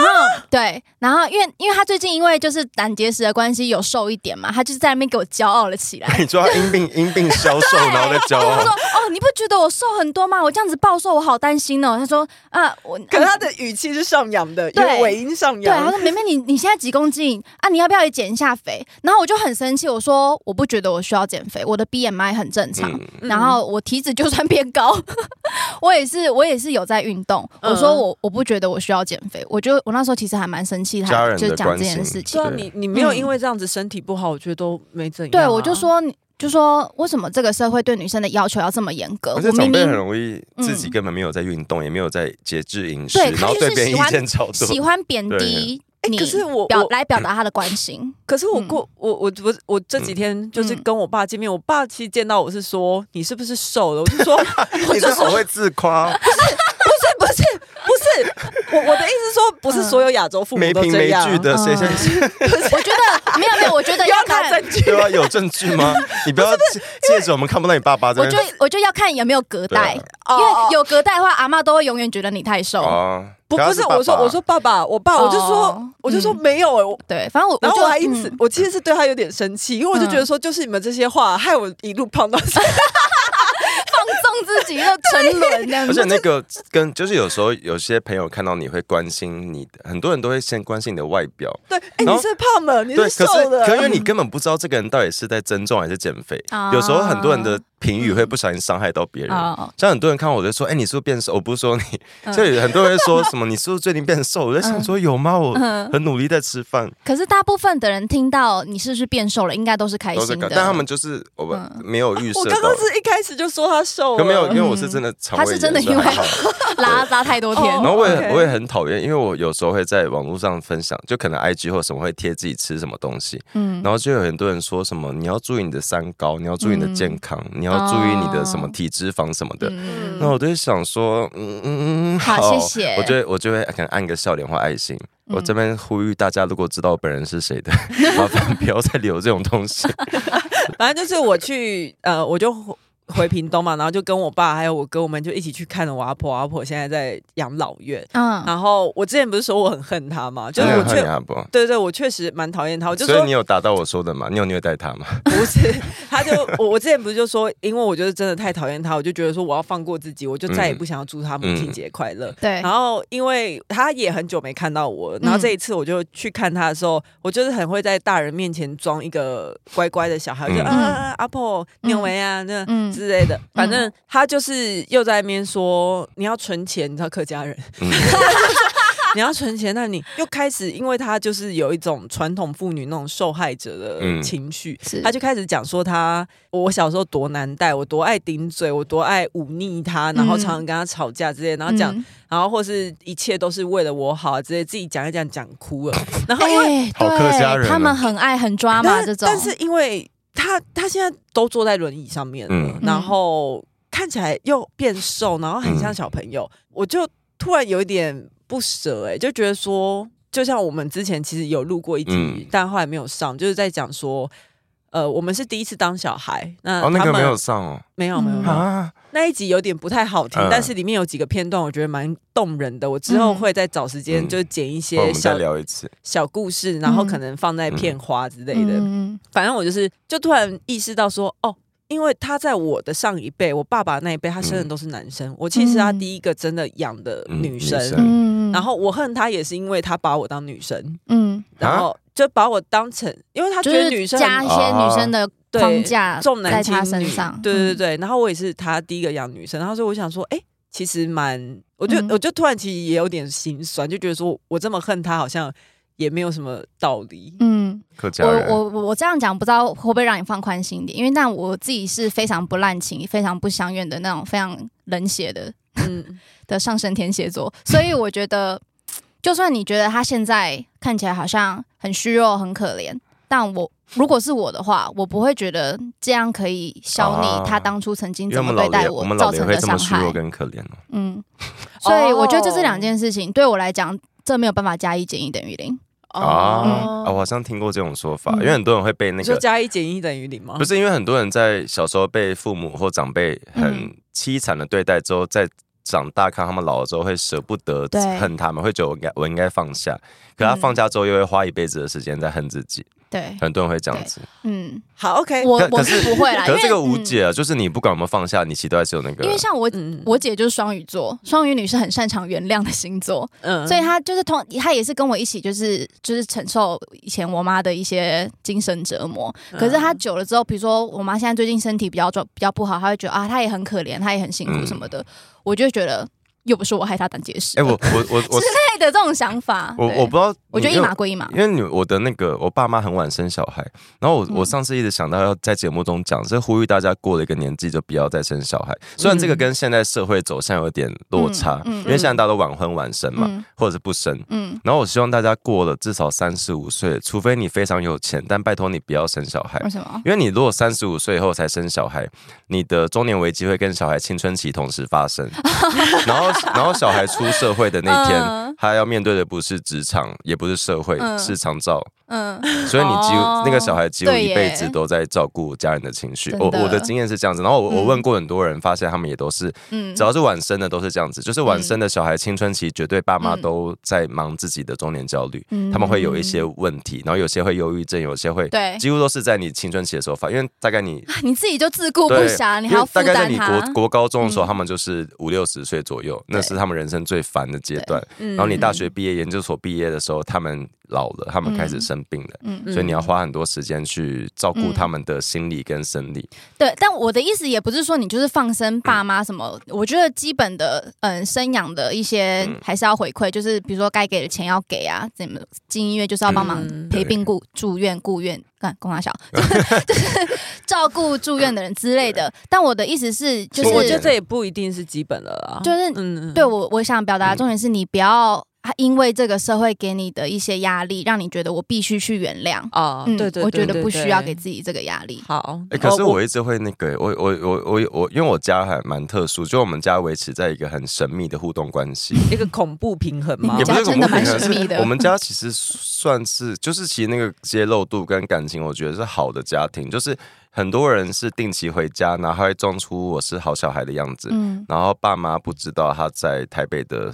对，然后因为因为他最近因为就是胆结石的关系有瘦一点嘛，他就是在那边给我骄傲了起来。你说他因病因病消瘦，然后在骄傲。他说：“哦，你不觉得我瘦很多吗？我这样子暴瘦，我好担心哦。”他说：“啊，我…… 可是他的语气是上扬的，有，尾音上扬。”对，他说：“妹妹，你你现在几公斤啊？你要不要也减一下肥？”然后我就很生气，我说：“我不觉得我需要减肥，我的 BMI 很正常，然后我体脂就算变高，我也是我也是有在运动。”我说：“我我不觉得我需要减肥，我就我那。”时候其实还蛮生气，他就讲这件事情。对啊，你你没有因为这样子身体不好，我觉得都没怎样。对，我就说就说为什么这个社会对女生的要求要这么严格？而且长辈很容易自己根本没有在运动，嗯、也没有在节制饮食，然后对别人意见超多，喜欢贬低。你、可是我表来表达他的关心，可是我过、嗯、我我我我这几天就是跟我爸见面，嗯、我爸其实见到我是说，你是不是瘦了？我就说 你是好会自夸，不是不是我我的意思说不是所有亚洲父母都这样，没凭没据的，谁相信？我觉得没有没有，我觉得要 看。证据，对啊，有证据吗？你不要借着我们看不到你爸爸。我就我就要看有没有隔代，啊、因为有隔代的话，阿妈都会永远觉得你太瘦。啊不不是我说我说爸爸我爸我就说我就说没有哎，对，反正我然后我还因此我其实是对他有点生气，因为我就觉得说就是你们这些话害我一路胖到自己又沉沦这样子。而且那个跟就是有时候有些朋友看到你会关心你的，很多人都会先关心你的外表。对，哎，你是胖的，你是瘦的，可是因为你根本不知道这个人到底是在增重还是减肥。有时候很多人的。评语会不小心伤害到别人，像很多人看我就说：“哎，你是不是变瘦？”我不是说你，就有很多人说什么：“你是不是最近变瘦？”我在想说：“有吗？我很努力在吃饭。”可是大部分的人听到你是不是变瘦了，应该都是开心的。但他们就是我们没有预设。我刚刚是一开始就说他瘦了，可没有，因为我是真的肠胃炎，他是真的因为 拉拉太多天。然后我也我也很讨厌，因为我有时候会在网络上分享，就可能 IG 或什么会贴自己吃什么东西，嗯，然后就有很多人说什么：“你要注意你的三高，你要注意你的健康，你要注意你的。”什么体脂肪什么的，嗯、那我就想说，嗯嗯嗯，好，好，谢谢。我就我就会可能按个笑脸或爱心。嗯、我这边呼吁大家，如果知道我本人是谁的，麻烦不要再留这种东西。反正就是我去，呃，我就。回屏东嘛，然后就跟我爸还有我哥，我们就一起去看了我阿婆。我阿婆现在在养老院。嗯，然后我之前不是说我很恨他嘛？就是我确对对对，我确实蛮讨厌他。我就说，所以你有达到我说的吗？你有虐待他吗？不是，他就我我之前不是就说，因为我觉得真的太讨厌他，我就觉得说我要放过自己，我就再也不想要祝他母亲节快乐。对。然后因为他也很久没看到我，然后这一次我就去看他的时候，我就是很会在大人面前装一个乖乖的小孩，就啊阿婆你维啊那嗯。之类的，反正他就是又在那边说你要存钱，你知道客家人，嗯、你要存钱，那你又开始，因为他就是有一种传统妇女那种受害者的情绪，嗯、他就开始讲说他我小时候多难带，我多爱顶嘴，我多爱忤逆他，然后常常跟他吵架之类，然后讲，嗯、然后或是一切都是为了我好，直接自己讲一讲讲哭了，然后因为、欸、对，他们很爱很抓马这种，但是因为。他他现在都坐在轮椅上面了，嗯、然后看起来又变瘦，然后很像小朋友，嗯、我就突然有一点不舍，哎，就觉得说，就像我们之前其实有录过一集，嗯、但后来没有上，就是在讲说。呃，我们是第一次当小孩，那他们、哦、那个没有上哦，没有没有没有，啊、那一集有点不太好听，嗯、但是里面有几个片段，我觉得蛮动人的。我之后会再找时间，就剪一些小、嗯、聊一次小故事，然后可能放在片花之类的。嗯、反正我就是，就突然意识到说，哦，因为他在我的上一辈，我爸爸那一辈，他生的都是男生，嗯、我其实他第一个真的养的女生，然后我恨他也是因为他把我当女生，嗯，然后。就把我当成，因为他觉得女生加一些女生的框架重男轻女，对对对。然后我也是他第一个养女生，然后所以我想说，哎，其实蛮，我就我就突然其实也有点心酸，就觉得说我这么恨他，好像也没有什么道理。嗯，我我我这样讲，不知道会不会让你放宽心一点？因为那我自己是非常不滥情、非常不相怨的那种非常冷血的，嗯 的上升天蝎座，所以我觉得。就算你觉得他现在看起来好像很虚弱、很可怜，但我如果是我的话，我不会觉得这样可以消弭他当初曾经怎么对待我造成的伤害。跟可怜嗯，所以我觉得这是两件事情，对我来讲，这没有办法加一减一等于零。啊啊！我好像听过这种说法，因为很多人会被那个说加一减一等于零吗？不是，因为很多人在小时候被父母或长辈很凄惨的对待之后，在长大看他们老了之后会舍不得恨他们，会觉得我应该我应该放下，可他放下之后又会花一辈子的时间在恨自己。对，很多人会这样子。嗯，好，OK，我我是不会啦，可是这个无解啊，就是你不管有没有放下，你其实都还是有那个。因为像我，我姐就是双鱼座，双鱼女是很擅长原谅的星座，嗯，所以她就是同，她也是跟我一起，就是就是承受以前我妈的一些精神折磨。可是她久了之后，比如说我妈现在最近身体比较状比较不好，她会觉得啊，她也很可怜，她也很辛苦什么的，我就觉得。又不是我害他胆结石。哎，我我我我 之类的这种想法。我我不知道，我觉得一码归一码，因为你我的那个我爸妈很晚生小孩，然后我、嗯、我上次一直想到要在节目中讲，是呼吁大家过了一个年纪就不要再生小孩。虽然这个跟现在社会走向有点落差，嗯嗯、因为现在大家都晚婚晚生嘛，嗯、或者是不生。嗯，然后我希望大家过了至少三十五岁，除非你非常有钱，但拜托你不要生小孩。为什么？因为你如果三十五岁以后才生小孩，你的中年危机会跟小孩青春期同时发生。然后，然后小孩出社会的那天，嗯、他要面对的不是职场，也不是社会，嗯、是长照。嗯，所以你几乎、哦、那个小孩几乎一辈子都在照顾家人的情绪。我我的经验是这样子，然后我我问过很多人，发现他们也都是，嗯，只要是晚生的都是这样子，就是晚生的小孩青春期绝对爸妈都在忙自己的中年焦虑，嗯、他们会有一些问题，然后有些会忧郁症，有些会对，几乎都是在你青春期的时候发，因为大概你你自己就自顾不暇，你还要。大概在你国国高中的时候，他们就是五六十岁左右，那是他们人生最烦的阶段。然后你大学毕业、研究所毕业的时候，他们。老了，他们开始生病了，嗯，所以你要花很多时间去照顾他们的心理跟生理。对，但我的意思也不是说你就是放生爸妈什么，我觉得基本的嗯生养的一些还是要回馈，就是比如说该给的钱要给啊，怎么进医院就是要帮忙陪病顾住院顾院，看公大小，就是照顾住院的人之类的。但我的意思是，就是我觉得这也不一定是基本的啦，就是嗯，对我我想表达的重点是你不要。他因为这个社会给你的一些压力，让你觉得我必须去原谅啊。对对，我觉得不需要给自己这个压力。好，哎，可是我一直会那个，我我我我我，因为我家还蛮特殊，就我们家维持在一个很神秘的互动关系，一个恐怖平衡吗？也不是恐怖平衡，是我们家其实算是，就是其实那个揭露度跟感情，我觉得是好的家庭，就是。很多人是定期回家，然后会装出我是好小孩的样子，嗯，然后爸妈不知道他在台北的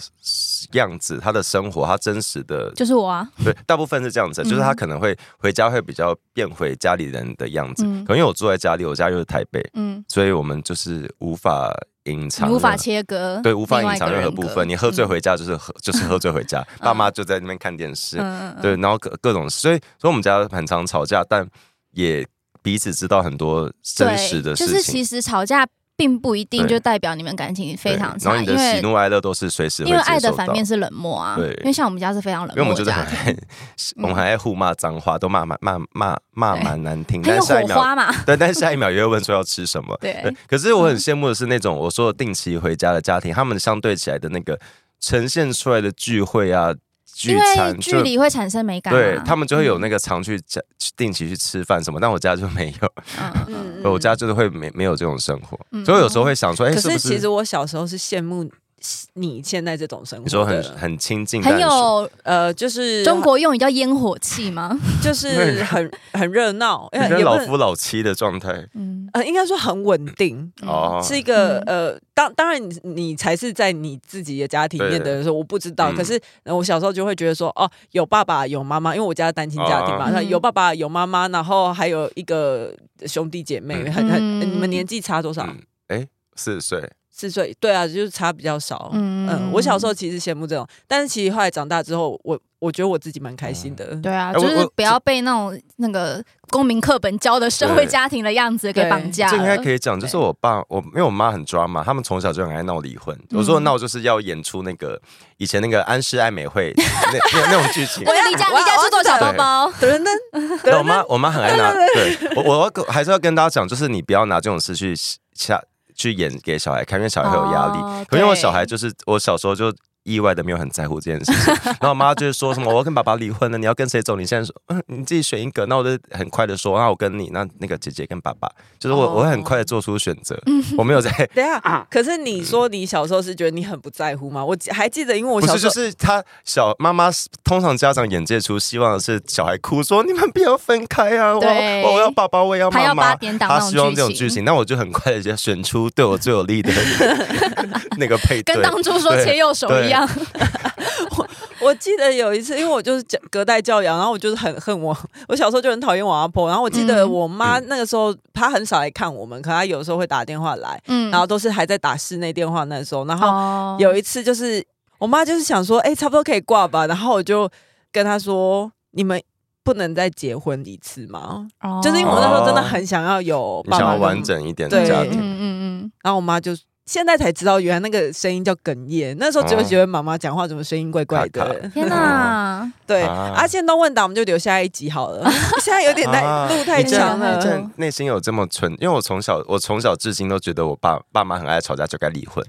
样子，他的生活，他真实的，就是我啊，对，大部分是这样子，嗯、就是他可能会回家会比较变回家里人的样子，嗯、可能因为我住在家里，我家又是台北，嗯，所以我们就是无法隐藏，无法切割，对，无法隐藏任何部分。你喝醉回家就是喝，嗯、就是喝醉回家，爸妈就在那边看电视，嗯、对，然后各各种，所以所以我们家很常吵架，但也。彼此知道很多真实的事情，就是其实吵架并不一定就代表你们感情非常差，然后你的喜怒哀乐都是随时，因为爱的反面是冷漠啊。对，因为像我们家是非常冷漠，因为我们就是很爱，我们还爱互骂脏话，都骂骂骂骂骂蛮难听。还有火花嘛？对，但是下一秒又会问说要吃什么？对。可是我很羡慕的是那种我说定期回家的家庭，他们相对起来的那个呈现出来的聚会啊。聚餐距离会产生美感，对他们就会有那个常去定期去吃饭什么，但我家就没有，我家就是会没没有这种生活，所以我有时候会想说，哎，可是其实我小时候是羡慕。你现在这种生活，你说很很亲近，很有呃，就是中国用语叫烟火气吗？就是很很热闹，因为老夫老妻的状态，嗯。呃，应该说很稳定哦，是一个呃，当当然你你才是在你自己的家庭里面的人说，我不知道，可是我小时候就会觉得说，哦，有爸爸有妈妈，因为我家单亲家庭嘛，有爸爸有妈妈，然后还有一个兄弟姐妹，很很，你们年纪差多少？哎，四岁。四岁，对啊，就是差比较少。嗯嗯，我小时候其实羡慕这种，但是其实后来长大之后，我我觉得我自己蛮开心的。对啊，就是不要被那种那个公民课本教的社会家庭的样子给绑架。这应该可以讲，就是我爸，我因为我妈很抓嘛，他们从小就很爱闹离婚。我说闹就是要演出那个以前那个安室爱美惠那那种剧情。我要离家离家出走小包包。对对对。我妈我妈很爱拿。对，我我要还是要跟大家讲，就是你不要拿这种事去下。去演给小孩看，因为小孩会有压力。Oh, 可因为我小孩就是我小时候就。意外的没有很在乎这件事情，然后我妈就是说什么我要跟爸爸离婚了，你要跟谁走？你现在说，嗯，你自己选一个。那我就很快的说，那我跟你，那那个姐姐跟爸爸，就是我我会很快的做出选择，我没有在。等下，可是你说你小时候是觉得你很不在乎吗？我还记得，因为我小时候就是他小妈妈通常家长演这出，希望的是小孩哭说你们不要分开啊，我我要爸爸，我也要妈妈，他希望这种剧情，那我就很快的就选出对我最有利的那个配对，跟当初说切右手一样。我我记得有一次，因为我就是隔代教养，然后我就是很恨我，我小时候就很讨厌我阿婆。然后我记得我妈那个时候，她很少来看我们，可她有时候会打电话来，嗯，然后都是还在打室内电话那时候。然后有一次就是我妈就是想说，哎，差不多可以挂吧。然后我就跟她说，你们不能再结婚一次吗？就是因为我那时候真的很想要有爸爸，想要完整一点的家庭。嗯嗯嗯。然后我妈就。现在才知道，原来那个声音叫哽咽。那时候只有觉得妈妈讲话怎么声音怪怪的。天哪！对，阿宪东问答，我们就留下一集好了。现在有点太路太长了。内心有这么纯，因为我从小我从小至今都觉得我爸爸妈很爱吵架，就该离婚。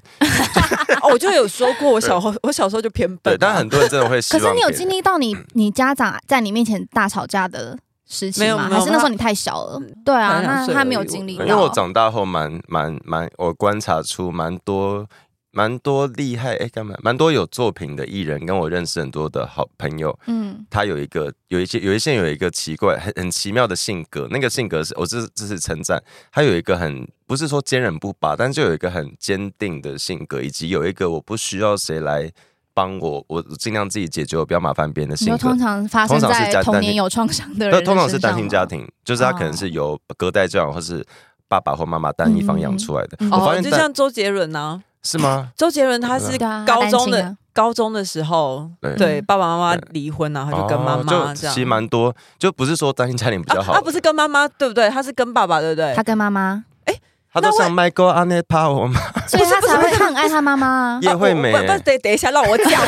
我就有说过，我小我小时候就偏笨。对，但很多人真的会。可是你有经历到你你家长在你面前大吵架的？时期吗？还是那时候你太小了？对啊，那他没有经历。因为我长大后蛮蛮蛮，我观察出蛮多蛮多厉害哎，干嘛？蛮多有作品的艺人，跟我认识很多的好朋友。嗯，他有一个有一些有一些有一个奇怪很很奇妙的性格，那个性格是我这这是称赞。他有一个很不是说坚韧不拔，但就有一个很坚定的性格，以及有一个我不需要谁来。帮我，我尽量自己解决，我不要麻烦别人的性格。通常发生在童年有创伤的人，通常是单亲家庭，就是他可能是由隔代教养，或是爸爸或妈妈单一方养出来的。我发现就像周杰伦呢，是吗？周杰伦他是高中的高中的时候，对爸爸妈妈离婚，然后就跟妈妈这样。其实蛮多，就不是说单亲家庭比较好，他不是跟妈妈对不对？他是跟爸爸对不对？他跟妈妈。他都想 Michael 阿内帕我吗？所以他才会很爱他妈妈。叶惠美，不，等等一下，让我讲。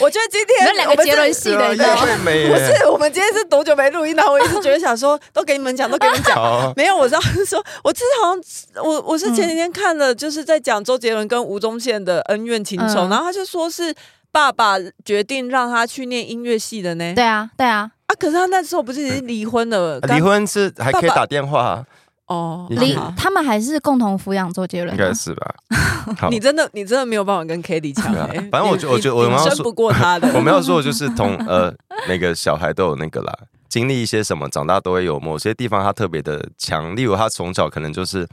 我觉得今天两个杰伦系的，叶惠美 不是我们今天是多久没录音了？我一直觉得想说，都给你们讲，都给你们讲。没有，我知道说，我之前好像我我是前几天看了，就是在讲周杰伦跟吴宗宪的恩怨情仇，然后他就说是爸爸决定让他去念音乐系的呢。对啊，对啊，啊，可是他那时候不是已经离婚了？离婚是还可以打电话。哦，离他们还是共同抚养周杰伦，应该是吧？你真的，你真的没有办法跟 Kelly 抢。反正我觉，我觉得我们要说不过他的。我们要说的就是同呃，每个小孩都有那个啦，经历一些什么，长大都会有某些地方他特别的强。例如他从小可能就是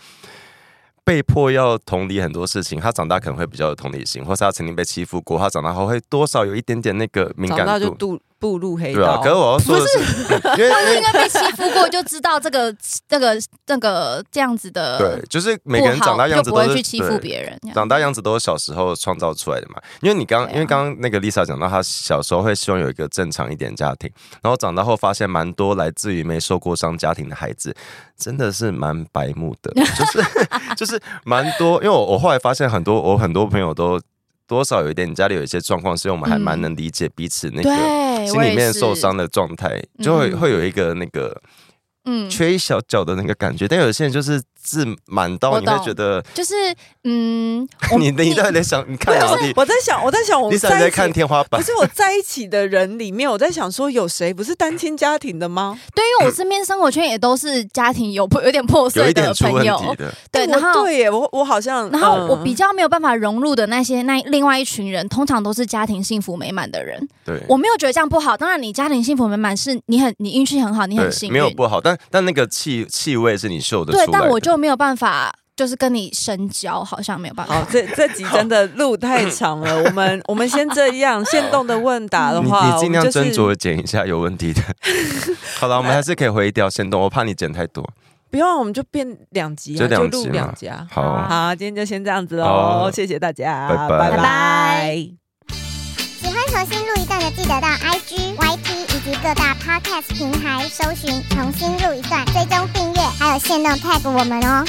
被迫要同理很多事情，他长大可能会比较有同理心，或是他曾经被欺负过，他长大后会多少有一点点那个敏感度。步入黑道，可是我要说的是，因为他是应该被欺负过，就知道这个、这个、这个这样子的。对，就是每个人长大样子都是不会去欺负别人，长大样子都是小时候创造出来的嘛。因为你刚，因为刚刚那个 Lisa 讲到，她小时候会希望有一个正常一点家庭，然后长大后发现蛮多来自于没受过伤家庭的孩子，真的是蛮白目的，就是就是蛮多。因为我我后来发现很多，我很多朋友都。多少有一点，你家里有一些状况，所以我们还蛮能理解彼此那个心里面受伤的状态，就会会有一个那个嗯缺一小角的那个感觉。但有些人就是。字满到你会觉得就是嗯，你你到底在想你看哪里？我在想我在想我在看天花板。不是我在一起的人里面，我在想说有谁不是单亲家庭的吗？对，因为我身边生活圈也都是家庭有破 有点破碎的朋友。对，然后对耶，我我好像然后我比较没有办法融入的那些那另外一群人，通常都是家庭幸福美满的人。对，我没有觉得这样不好。当然，你家庭幸福美满是你很你运气很好，你很幸运，没有不好。但但那个气气味是你嗅的出来的。对，但我就没有办法。就是跟你深交，好像没有办法。好，这这集真的路太 长了，我们我们先这样。限动的问答的话，你尽量斟酌剪一下有问题的。好了，我们还是可以回掉限动，我怕你剪太多。不用，我们就变两集，就录两集啊。好，好，今天就先这样子喽，谢谢大家，拜拜拜。喜欢重新录一段的，记得到 IG、YT 以及各大 Podcast 平台搜寻“重新录一段”，追踪订阅，还有限定 tag 我们哦。